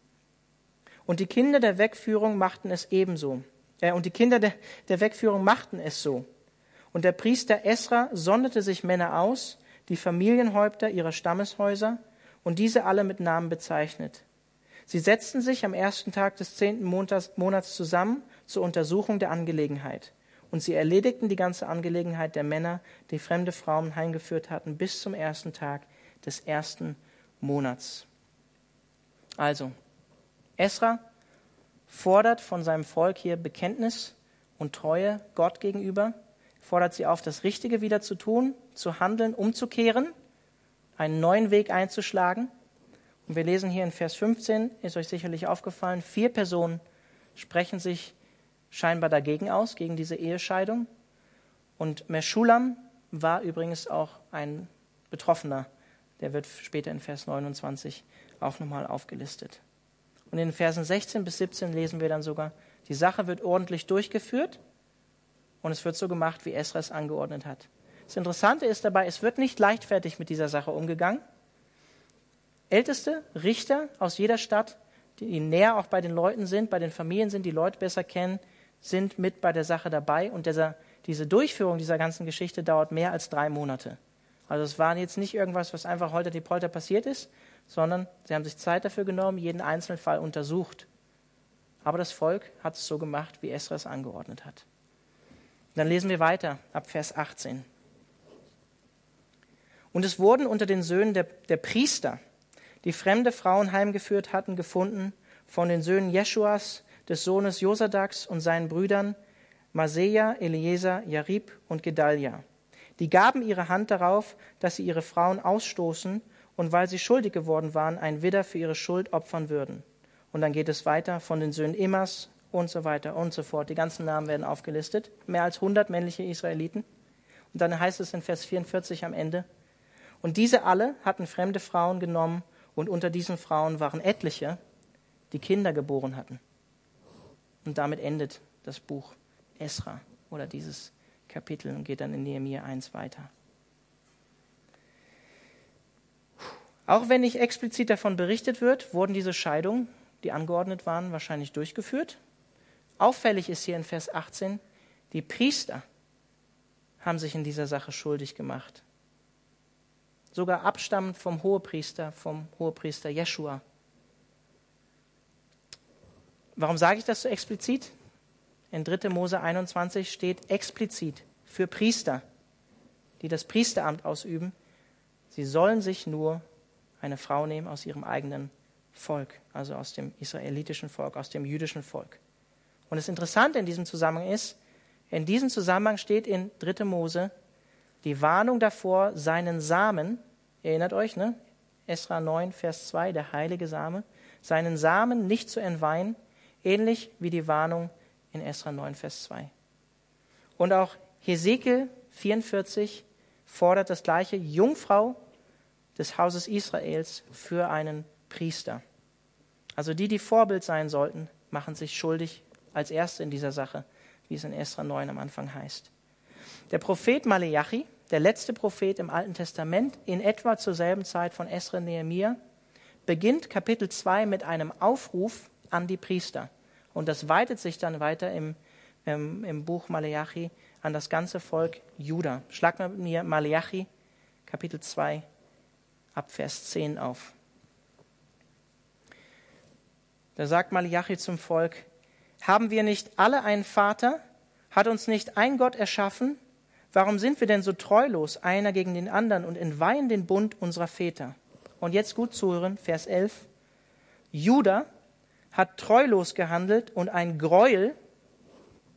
Und die Kinder der Wegführung machten es ebenso. Äh, und die Kinder der, der Wegführung machten es so. Und der Priester Esra sonderte sich Männer aus, die Familienhäupter ihrer Stammeshäuser und diese alle mit Namen bezeichnet. Sie setzten sich am ersten Tag des zehnten Monats zusammen zur Untersuchung der Angelegenheit. Und sie erledigten die ganze Angelegenheit der Männer, die fremde Frauen heimgeführt hatten, bis zum ersten Tag des ersten Monats. Also, Esra fordert von seinem Volk hier Bekenntnis und Treue Gott gegenüber fordert sie auf, das Richtige wieder zu tun, zu handeln, umzukehren, einen neuen Weg einzuschlagen. Und wir lesen hier in Vers 15, ist euch sicherlich aufgefallen, vier Personen sprechen sich scheinbar dagegen aus, gegen diese Ehescheidung. Und Meschulam war übrigens auch ein Betroffener. Der wird später in Vers 29 auch nochmal aufgelistet. Und in den Versen 16 bis 17 lesen wir dann sogar, die Sache wird ordentlich durchgeführt und es wird so gemacht, wie Esra es angeordnet hat. Das Interessante ist dabei, es wird nicht leichtfertig mit dieser Sache umgegangen. Älteste Richter aus jeder Stadt, die näher auch bei den Leuten sind, bei den Familien sind, die Leute besser kennen, sind mit bei der Sache dabei. Und dieser, diese Durchführung dieser ganzen Geschichte dauert mehr als drei Monate. Also es war jetzt nicht irgendwas, was einfach holter die Polter passiert ist, sondern sie haben sich Zeit dafür genommen, jeden einzelnen Fall untersucht. Aber das Volk hat es so gemacht, wie Esra es angeordnet hat. Dann lesen wir weiter ab Vers 18. Und es wurden unter den Söhnen der, der Priester, die fremde Frauen heimgeführt hatten, gefunden von den Söhnen Jeschuas, des Sohnes Josadaks und seinen Brüdern Maseja, Eliezer, Jarib und Gedalia. Die gaben ihre Hand darauf, dass sie ihre Frauen ausstoßen und weil sie schuldig geworden waren, ein Widder für ihre Schuld opfern würden. Und dann geht es weiter von den Söhnen Immas und so weiter und so fort. Die ganzen Namen werden aufgelistet. Mehr als 100 männliche Israeliten. Und dann heißt es in Vers 44 am Ende, und diese alle hatten fremde Frauen genommen und unter diesen Frauen waren etliche, die Kinder geboren hatten. Und damit endet das Buch Esra oder dieses Kapitel und geht dann in Nehemiah 1 weiter. Auch wenn nicht explizit davon berichtet wird, wurden diese Scheidungen, die angeordnet waren, wahrscheinlich durchgeführt. Auffällig ist hier in Vers 18, die Priester haben sich in dieser Sache schuldig gemacht sogar abstammend vom Hohepriester, vom Hohepriester Jeschua. Warum sage ich das so explizit? In 3. Mose 21 steht explizit für Priester, die das Priesteramt ausüben, sie sollen sich nur eine Frau nehmen aus ihrem eigenen Volk, also aus dem israelitischen Volk, aus dem jüdischen Volk. Und das Interessante in diesem Zusammenhang ist, in diesem Zusammenhang steht in 3. Mose, die Warnung davor, seinen Samen, erinnert euch, ne? Esra 9, Vers 2, der heilige Same, seinen Samen nicht zu entweihen, ähnlich wie die Warnung in Esra 9, Vers 2. Und auch Hesekiel 44 fordert das gleiche, Jungfrau des Hauses Israels für einen Priester. Also die, die Vorbild sein sollten, machen sich schuldig als Erste in dieser Sache, wie es in Esra 9 am Anfang heißt. Der Prophet Maleachi, der letzte Prophet im Alten Testament, in etwa zur selben Zeit von Esra Nehemiah, beginnt Kapitel 2 mit einem Aufruf an die Priester. Und das weitet sich dann weiter im, im, im Buch Maleachi an das ganze Volk Juda. Schlag mir Maleachi, Kapitel 2, ab Vers 10 auf. Da sagt Maleachi zum Volk, haben wir nicht alle einen Vater? Hat uns nicht ein Gott erschaffen? Warum sind wir denn so treulos einer gegen den anderen und entweihen den Bund unserer Väter? Und jetzt gut zuhören, Vers 11. Judah hat treulos gehandelt und ein Gräuel,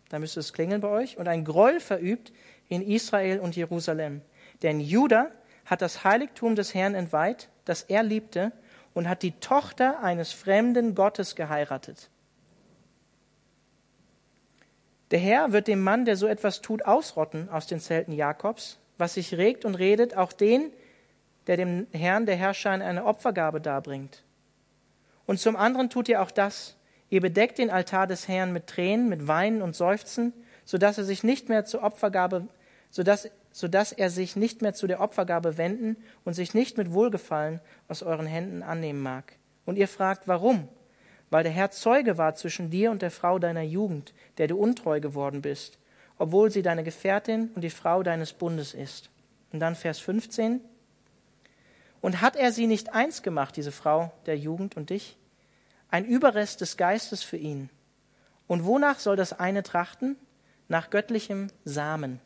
da müsste es klingeln bei euch, und ein Gräuel verübt in Israel und Jerusalem. Denn Judah hat das Heiligtum des Herrn entweiht, das er liebte, und hat die Tochter eines fremden Gottes geheiratet. Der Herr wird dem Mann, der so etwas tut, ausrotten aus den Zelten Jakobs, was sich regt und redet, auch den, der dem Herrn, der Herrscher, eine Opfergabe darbringt. Und zum anderen tut ihr auch das, ihr bedeckt den Altar des Herrn mit Tränen, mit Weinen und Seufzen, so dass er sich nicht mehr zur Opfergabe, so dass, so dass er sich nicht mehr zu der Opfergabe wenden und sich nicht mit Wohlgefallen aus euren Händen annehmen mag. Und ihr fragt, warum? weil der Herr Zeuge war zwischen dir und der Frau deiner Jugend, der du untreu geworden bist, obwohl sie deine Gefährtin und die Frau deines Bundes ist. Und dann Vers 15. Und hat er sie nicht eins gemacht, diese Frau der Jugend und dich? Ein Überrest des Geistes für ihn. Und wonach soll das eine trachten? Nach göttlichem Samen.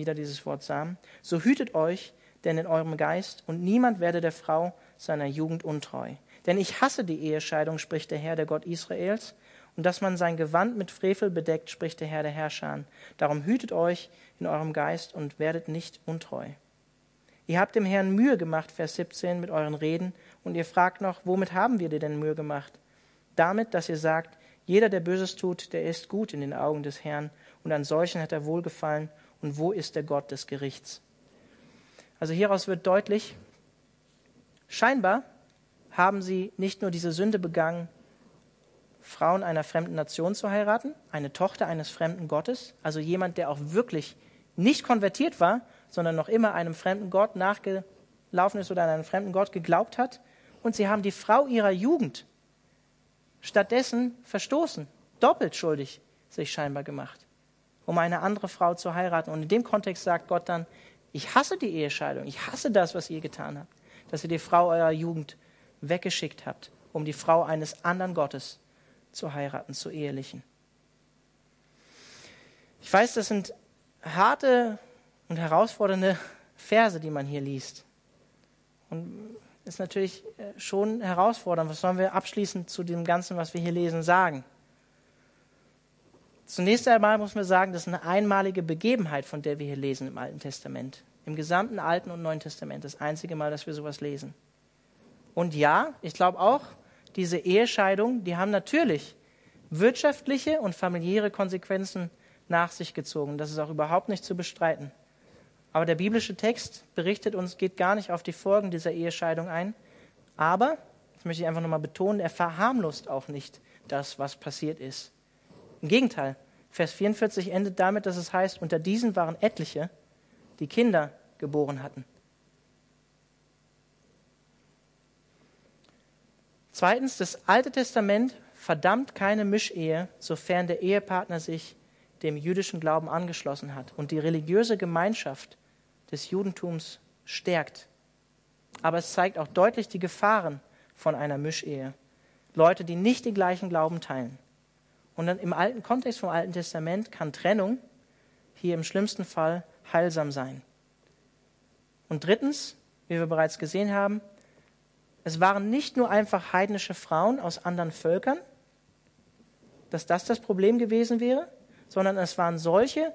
Wieder dieses Wort Samen. So hütet euch denn in eurem Geist, und niemand werde der Frau seiner Jugend untreu. Denn ich hasse die Ehescheidung, spricht der Herr, der Gott Israels, und dass man sein Gewand mit Frevel bedeckt, spricht der Herr, der Herrscher. Darum hütet euch in eurem Geist und werdet nicht untreu. Ihr habt dem Herrn Mühe gemacht, Vers 17, mit euren Reden Und ihr fragt noch, womit haben wir dir denn Mühe gemacht? Damit, dass ihr sagt, jeder, der Böses tut, der ist gut in den Augen des Herrn, und an solchen hat er wohlgefallen. Und wo ist der Gott des Gerichts? Also hieraus wird deutlich, scheinbar haben sie nicht nur diese Sünde begangen, Frauen einer fremden Nation zu heiraten, eine Tochter eines fremden Gottes, also jemand, der auch wirklich nicht konvertiert war, sondern noch immer einem fremden Gott nachgelaufen ist oder an einen fremden Gott geglaubt hat. Und sie haben die Frau ihrer Jugend stattdessen verstoßen, doppelt schuldig sich scheinbar gemacht, um eine andere Frau zu heiraten. Und in dem Kontext sagt Gott dann, ich hasse die Ehescheidung, ich hasse das, was ihr getan habt, dass ihr die Frau eurer Jugend weggeschickt habt, um die Frau eines anderen Gottes zu heiraten, zu ehelichen. Ich weiß, das sind harte und herausfordernde Verse, die man hier liest. Und ist natürlich äh, schon herausfordernd. Was sollen wir abschließend zu dem Ganzen, was wir hier lesen, sagen? Zunächst einmal muss man sagen, das ist eine einmalige Begebenheit, von der wir hier lesen im Alten Testament. Im gesamten Alten und Neuen Testament. Das einzige Mal, dass wir sowas lesen. Und ja, ich glaube auch, diese Ehescheidungen, die haben natürlich wirtschaftliche und familiäre Konsequenzen nach sich gezogen. Das ist auch überhaupt nicht zu bestreiten. Aber der biblische Text berichtet uns, geht gar nicht auf die Folgen dieser Ehescheidung ein. Aber, das möchte ich einfach nochmal betonen, er verharmlost auch nicht das, was passiert ist. Im Gegenteil, Vers 44 endet damit, dass es heißt, unter diesen waren etliche, die Kinder geboren hatten. Zweitens, das Alte Testament verdammt keine Mischehe, sofern der Ehepartner sich dem jüdischen Glauben angeschlossen hat und die religiöse Gemeinschaft des Judentums stärkt. Aber es zeigt auch deutlich die Gefahren von einer Mischehe. Leute, die nicht den gleichen Glauben teilen. Und dann im alten Kontext vom Alten Testament kann Trennung hier im schlimmsten Fall heilsam sein. Und drittens, wie wir bereits gesehen haben, es waren nicht nur einfach heidnische Frauen aus anderen Völkern, dass das das Problem gewesen wäre, sondern es waren solche,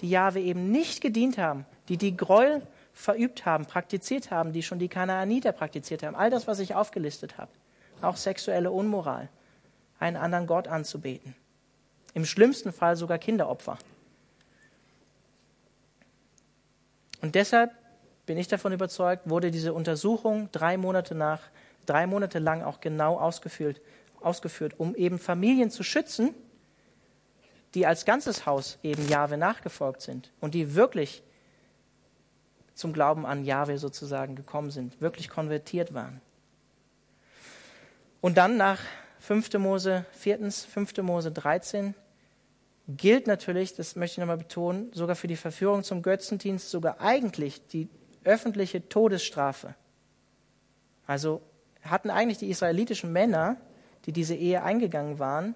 die Jahwe eben nicht gedient haben, die die Gräuel verübt haben, praktiziert haben, die schon die Kanaaniter praktiziert haben. All das, was ich aufgelistet habe. Auch sexuelle Unmoral. Einen anderen Gott anzubeten. Im schlimmsten Fall sogar Kinderopfer. Und deshalb bin ich davon überzeugt, wurde diese Untersuchung drei Monate nach, drei Monate lang auch genau ausgeführt, ausgeführt, um eben Familien zu schützen, die als ganzes Haus eben Jahwe nachgefolgt sind und die wirklich zum Glauben an Jahwe sozusagen gekommen sind, wirklich konvertiert waren. Und dann nach 5. Mose, viertens, 5. Mose 13, gilt natürlich, das möchte ich nochmal betonen, sogar für die Verführung zum Götzendienst sogar eigentlich die öffentliche Todesstrafe. Also hatten eigentlich die israelitischen Männer, die diese Ehe eingegangen waren,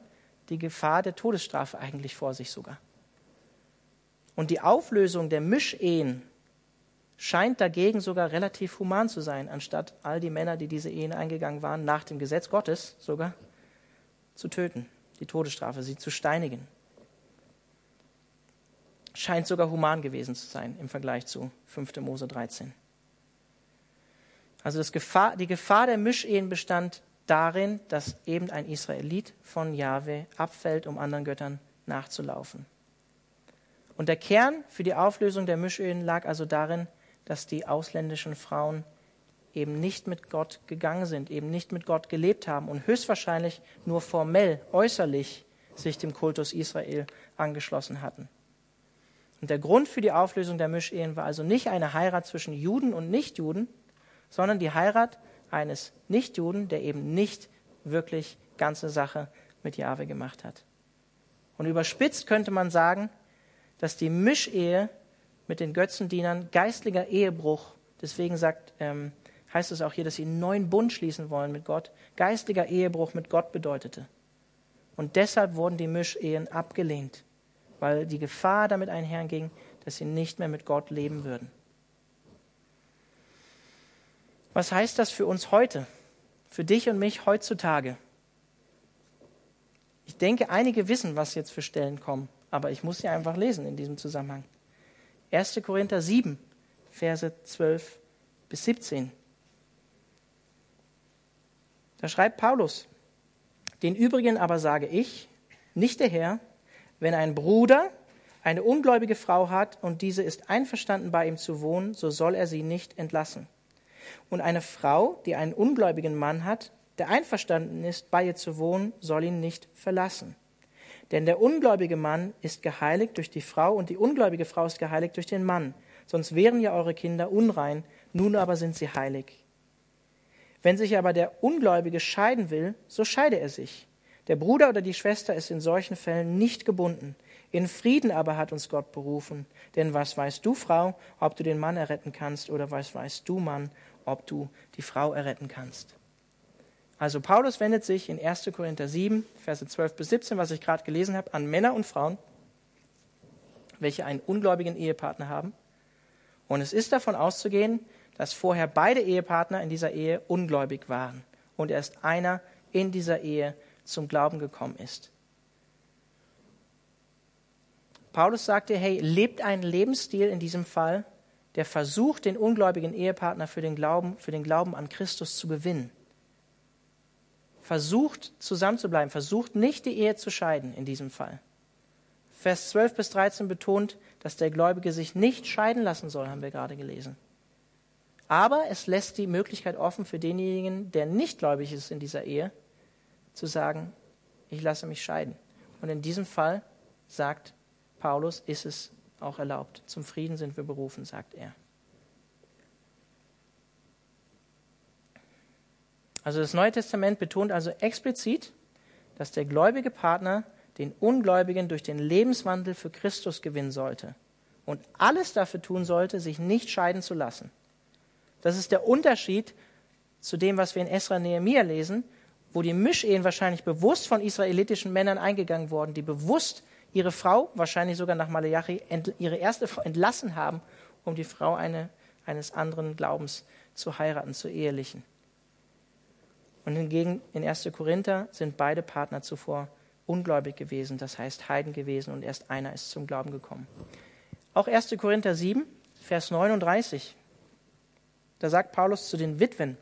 die Gefahr der Todesstrafe eigentlich vor sich sogar. Und die Auflösung der Mischehen scheint dagegen sogar relativ human zu sein, anstatt all die Männer, die diese Ehen eingegangen waren, nach dem Gesetz Gottes sogar zu töten, die Todesstrafe, sie zu steinigen. Scheint sogar human gewesen zu sein im Vergleich zu 5. Mose 13. Also Gefahr, die Gefahr der Mischehen bestand darin, dass eben ein Israelit von Jahwe abfällt, um anderen Göttern nachzulaufen. Und der Kern für die Auflösung der Mischehen lag also darin, dass die ausländischen Frauen eben nicht mit Gott gegangen sind, eben nicht mit Gott gelebt haben und höchstwahrscheinlich nur formell, äußerlich sich dem Kultus Israel angeschlossen hatten. Und der Grund für die Auflösung der Mischehen war also nicht eine Heirat zwischen Juden und Nichtjuden, sondern die Heirat eines Nichtjuden, der eben nicht wirklich ganze Sache mit Jahwe gemacht hat. Und überspitzt könnte man sagen, dass die Mischehe mit den Götzendienern geistlicher Ehebruch, deswegen sagt, ähm, heißt es auch hier, dass sie einen neuen Bund schließen wollen mit Gott, geistlicher Ehebruch mit Gott bedeutete. Und deshalb wurden die Mischehen abgelehnt, weil die Gefahr damit einherging, dass sie nicht mehr mit Gott leben würden. Was heißt das für uns heute? Für dich und mich heutzutage? Ich denke, einige wissen, was jetzt für Stellen kommen, aber ich muss sie einfach lesen in diesem Zusammenhang. 1. Korinther 7, Verse 12 bis 17. Da schreibt Paulus, den übrigen aber sage ich, nicht der Herr, wenn ein Bruder eine ungläubige Frau hat und diese ist einverstanden bei ihm zu wohnen, so soll er sie nicht entlassen. Und eine Frau, die einen ungläubigen Mann hat, der einverstanden ist, bei ihr zu wohnen, soll ihn nicht verlassen. Denn der ungläubige Mann ist geheiligt durch die Frau und die ungläubige Frau ist geheiligt durch den Mann. Sonst wären ja eure Kinder unrein, nun aber sind sie heilig. Wenn sich aber der Ungläubige scheiden will, so scheide er sich. Der Bruder oder die Schwester ist in solchen Fällen nicht gebunden. In Frieden aber hat uns Gott berufen. Denn was weißt du, Frau, ob du den Mann erretten kannst, oder was weißt du, Mann, ob du die Frau erretten kannst? Also Paulus wendet sich in 1. Korinther 7, Verse 12 bis 17, was ich gerade gelesen habe, an Männer und Frauen, welche einen ungläubigen Ehepartner haben. Und es ist davon auszugehen, dass vorher beide Ehepartner in dieser Ehe ungläubig waren und erst einer in dieser Ehe zum Glauben gekommen ist. Paulus sagte, hey, lebt einen Lebensstil in diesem Fall, der versucht, den ungläubigen Ehepartner für den Glauben, für den Glauben an Christus zu gewinnen versucht zusammenzubleiben, versucht nicht die Ehe zu scheiden in diesem Fall. Vers 12 bis 13 betont, dass der Gläubige sich nicht scheiden lassen soll, haben wir gerade gelesen. Aber es lässt die Möglichkeit offen für denjenigen, der nicht gläubig ist in dieser Ehe, zu sagen, ich lasse mich scheiden. Und in diesem Fall, sagt Paulus, ist es auch erlaubt. Zum Frieden sind wir berufen, sagt er. Also das Neue Testament betont also explizit, dass der gläubige Partner den Ungläubigen durch den Lebenswandel für Christus gewinnen sollte und alles dafür tun sollte, sich nicht scheiden zu lassen. Das ist der Unterschied zu dem, was wir in Esra Nehemiah lesen, wo die Mischehen wahrscheinlich bewusst von israelitischen Männern eingegangen wurden, die bewusst ihre Frau, wahrscheinlich sogar nach Malachi, ihre erste Frau entlassen haben, um die Frau eine, eines anderen Glaubens zu heiraten, zu ehelichen. Und hingegen in 1. Korinther sind beide Partner zuvor ungläubig gewesen, das heißt Heiden gewesen und erst einer ist zum Glauben gekommen. Auch 1. Korinther 7, Vers 39, da sagt Paulus zu den Witwen,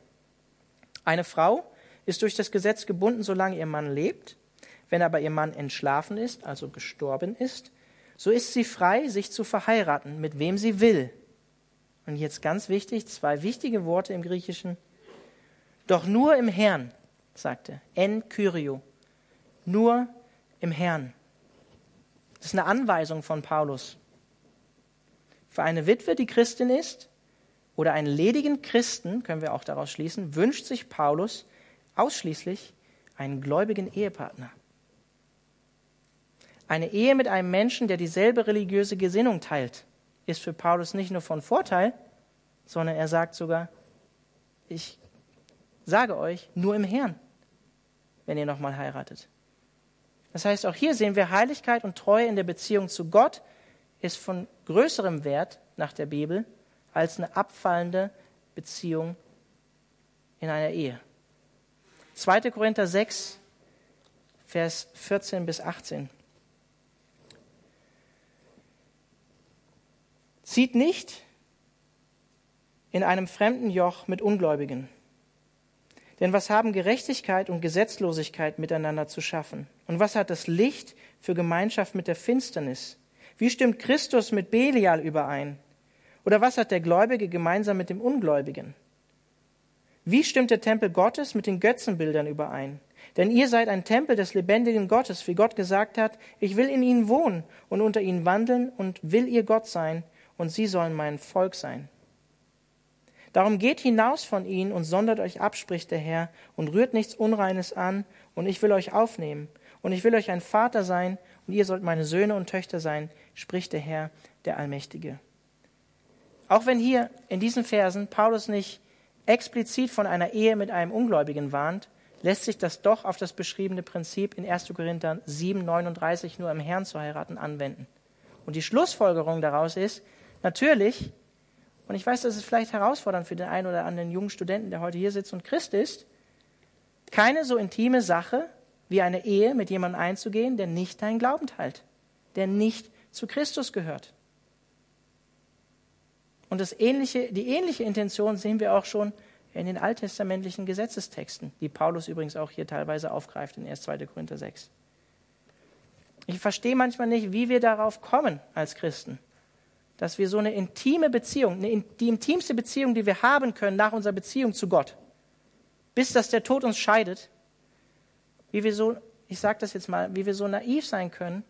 eine Frau ist durch das Gesetz gebunden, solange ihr Mann lebt, wenn aber ihr Mann entschlafen ist, also gestorben ist, so ist sie frei, sich zu verheiraten, mit wem sie will. Und jetzt ganz wichtig, zwei wichtige Worte im Griechischen, doch nur im Herrn, sagte, en Kyrio, nur im Herrn. Das ist eine Anweisung von Paulus. Für eine Witwe, die Christin ist, oder einen ledigen Christen, können wir auch daraus schließen, wünscht sich Paulus ausschließlich einen gläubigen Ehepartner. Eine Ehe mit einem Menschen, der dieselbe religiöse Gesinnung teilt, ist für Paulus nicht nur von Vorteil, sondern er sagt sogar, ich sage euch, nur im Herrn, wenn ihr nochmal heiratet. Das heißt, auch hier sehen wir, Heiligkeit und Treue in der Beziehung zu Gott ist von größerem Wert nach der Bibel als eine abfallende Beziehung in einer Ehe. 2. Korinther 6, Vers 14 bis 18. Zieht nicht in einem fremden Joch mit Ungläubigen. Denn was haben Gerechtigkeit und Gesetzlosigkeit miteinander zu schaffen? Und was hat das Licht für Gemeinschaft mit der Finsternis? Wie stimmt Christus mit Belial überein? Oder was hat der Gläubige gemeinsam mit dem Ungläubigen? Wie stimmt der Tempel Gottes mit den Götzenbildern überein? Denn ihr seid ein Tempel des lebendigen Gottes, wie Gott gesagt hat, ich will in ihnen wohnen und unter ihnen wandeln und will ihr Gott sein, und sie sollen mein Volk sein. Darum geht hinaus von ihnen und sondert euch ab, spricht der Herr, und rührt nichts Unreines an, und ich will euch aufnehmen, und ich will euch ein Vater sein, und ihr sollt meine Söhne und Töchter sein, spricht der Herr, der Allmächtige. Auch wenn hier in diesen Versen Paulus nicht explizit von einer Ehe mit einem Ungläubigen warnt, lässt sich das doch auf das beschriebene Prinzip in 1. Korinther 7, 39 nur im Herrn zu heiraten anwenden. Und die Schlussfolgerung daraus ist, natürlich und ich weiß, das ist vielleicht herausfordernd für den einen oder anderen jungen Studenten, der heute hier sitzt und Christ ist, keine so intime Sache wie eine Ehe mit jemandem einzugehen, der nicht deinen Glauben teilt, der nicht zu Christus gehört. Und das ähnliche, die ähnliche Intention sehen wir auch schon in den alttestamentlichen Gesetzestexten, die Paulus übrigens auch hier teilweise aufgreift in 1. 2. Korinther 6. Ich verstehe manchmal nicht, wie wir darauf kommen als Christen, dass wir so eine intime Beziehung, eine, die intimste Beziehung, die wir haben können nach unserer Beziehung zu Gott, bis dass der Tod uns scheidet, wie wir so, ich sage das jetzt mal, wie wir so naiv sein können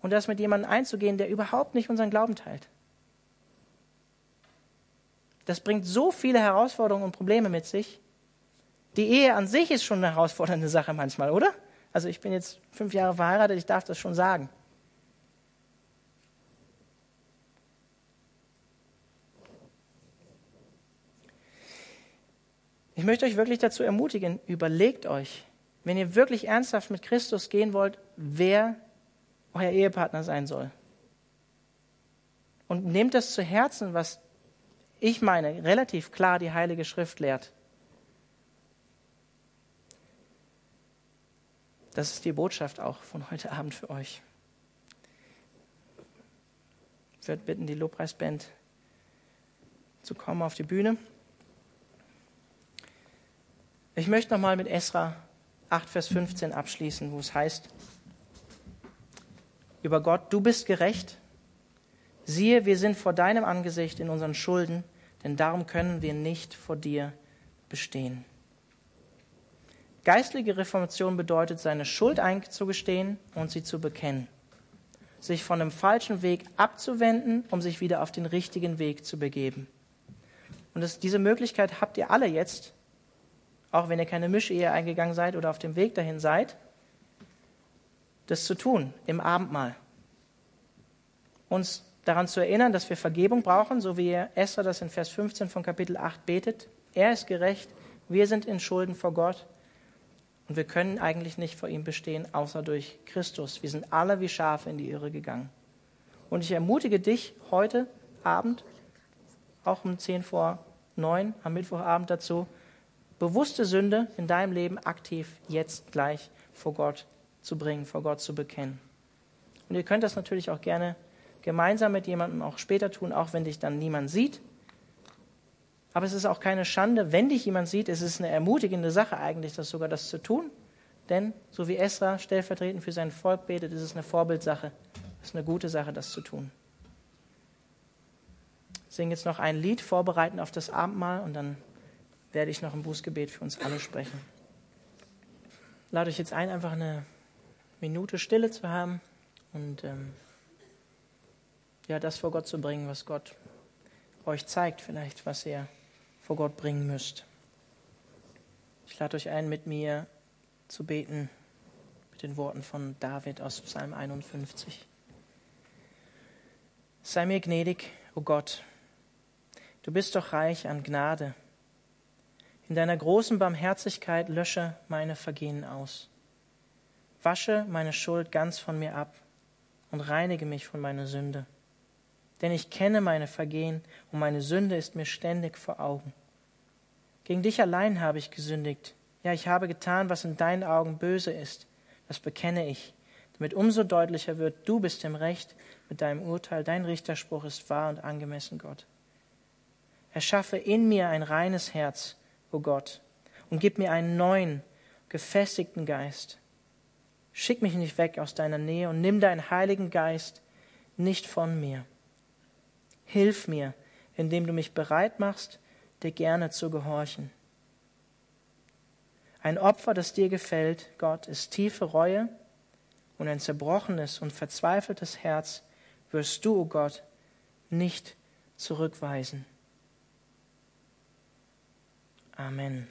und das mit jemandem einzugehen, der überhaupt nicht unseren Glauben teilt. Das bringt so viele Herausforderungen und Probleme mit sich. Die Ehe an sich ist schon eine herausfordernde Sache manchmal, oder? Also ich bin jetzt fünf Jahre verheiratet, ich darf das schon sagen. Ich möchte euch wirklich dazu ermutigen, überlegt euch, wenn ihr wirklich ernsthaft mit Christus gehen wollt, wer euer Ehepartner sein soll. Und nehmt das zu Herzen, was ich meine, relativ klar die Heilige Schrift lehrt. Das ist die Botschaft auch von heute Abend für euch. Ich würde bitten, die Lobpreisband zu kommen auf die Bühne. Ich möchte nochmal mit Esra 8, Vers 15 abschließen, wo es heißt, über Gott, du bist gerecht Siehe, wir sind vor deinem Angesicht in unseren Schulden, denn darum können wir nicht vor dir bestehen. Geistliche Reformation bedeutet, seine Schuld einzugestehen und sie zu bekennen. Sich von dem falschen Weg abzuwenden, um sich wieder auf den richtigen Weg zu begeben. Und das, diese Möglichkeit habt ihr alle jetzt, auch wenn ihr keine Mischehe eingegangen seid oder auf dem Weg dahin seid, das zu tun im Abendmahl. Uns daran zu erinnern, dass wir Vergebung brauchen, so wie Esther das in Vers 15 von Kapitel 8 betet. Er ist gerecht, wir sind in Schulden vor Gott und wir können eigentlich nicht vor ihm bestehen, außer durch Christus. Wir sind alle wie Schafe in die Irre gegangen. Und ich ermutige dich heute Abend, auch um 10 vor 9 am Mittwochabend dazu, bewusste Sünde in deinem Leben aktiv jetzt gleich vor Gott zu bringen, vor Gott zu bekennen. Und ihr könnt das natürlich auch gerne gemeinsam mit jemandem auch später tun, auch wenn dich dann niemand sieht. Aber es ist auch keine Schande, wenn dich jemand sieht. Es ist eine ermutigende Sache eigentlich, das sogar das zu tun. Denn so wie Esra stellvertretend für sein Volk betet, ist es eine Vorbildsache. Es ist eine gute Sache, das zu tun. Ich singe jetzt noch ein Lied, vorbereiten auf das Abendmahl und dann werde ich noch ein Bußgebet für uns alle sprechen. Lade euch jetzt ein, einfach eine Minute Stille zu haben und ähm, ja, das vor Gott zu bringen, was Gott euch zeigt, vielleicht, was ihr vor Gott bringen müsst. Ich lade euch ein, mit mir zu beten mit den Worten von David aus Psalm 51. Sei mir gnädig, o oh Gott, du bist doch reich an Gnade. In deiner großen Barmherzigkeit lösche meine Vergehen aus. Wasche meine Schuld ganz von mir ab und reinige mich von meiner Sünde denn ich kenne meine Vergehen und meine Sünde ist mir ständig vor Augen. Gegen dich allein habe ich gesündigt. Ja, ich habe getan, was in deinen Augen böse ist. Das bekenne ich, damit umso deutlicher wird, du bist im Recht mit deinem Urteil, dein Richterspruch ist wahr und angemessen, Gott. Erschaffe in mir ein reines Herz, o oh Gott, und gib mir einen neuen, gefestigten Geist. Schick mich nicht weg aus deiner Nähe und nimm deinen Heiligen Geist nicht von mir. Hilf mir, indem du mich bereit machst, dir gerne zu gehorchen. Ein Opfer, das dir gefällt, Gott, ist tiefe Reue und ein zerbrochenes und verzweifeltes Herz wirst du, o oh Gott, nicht zurückweisen. Amen.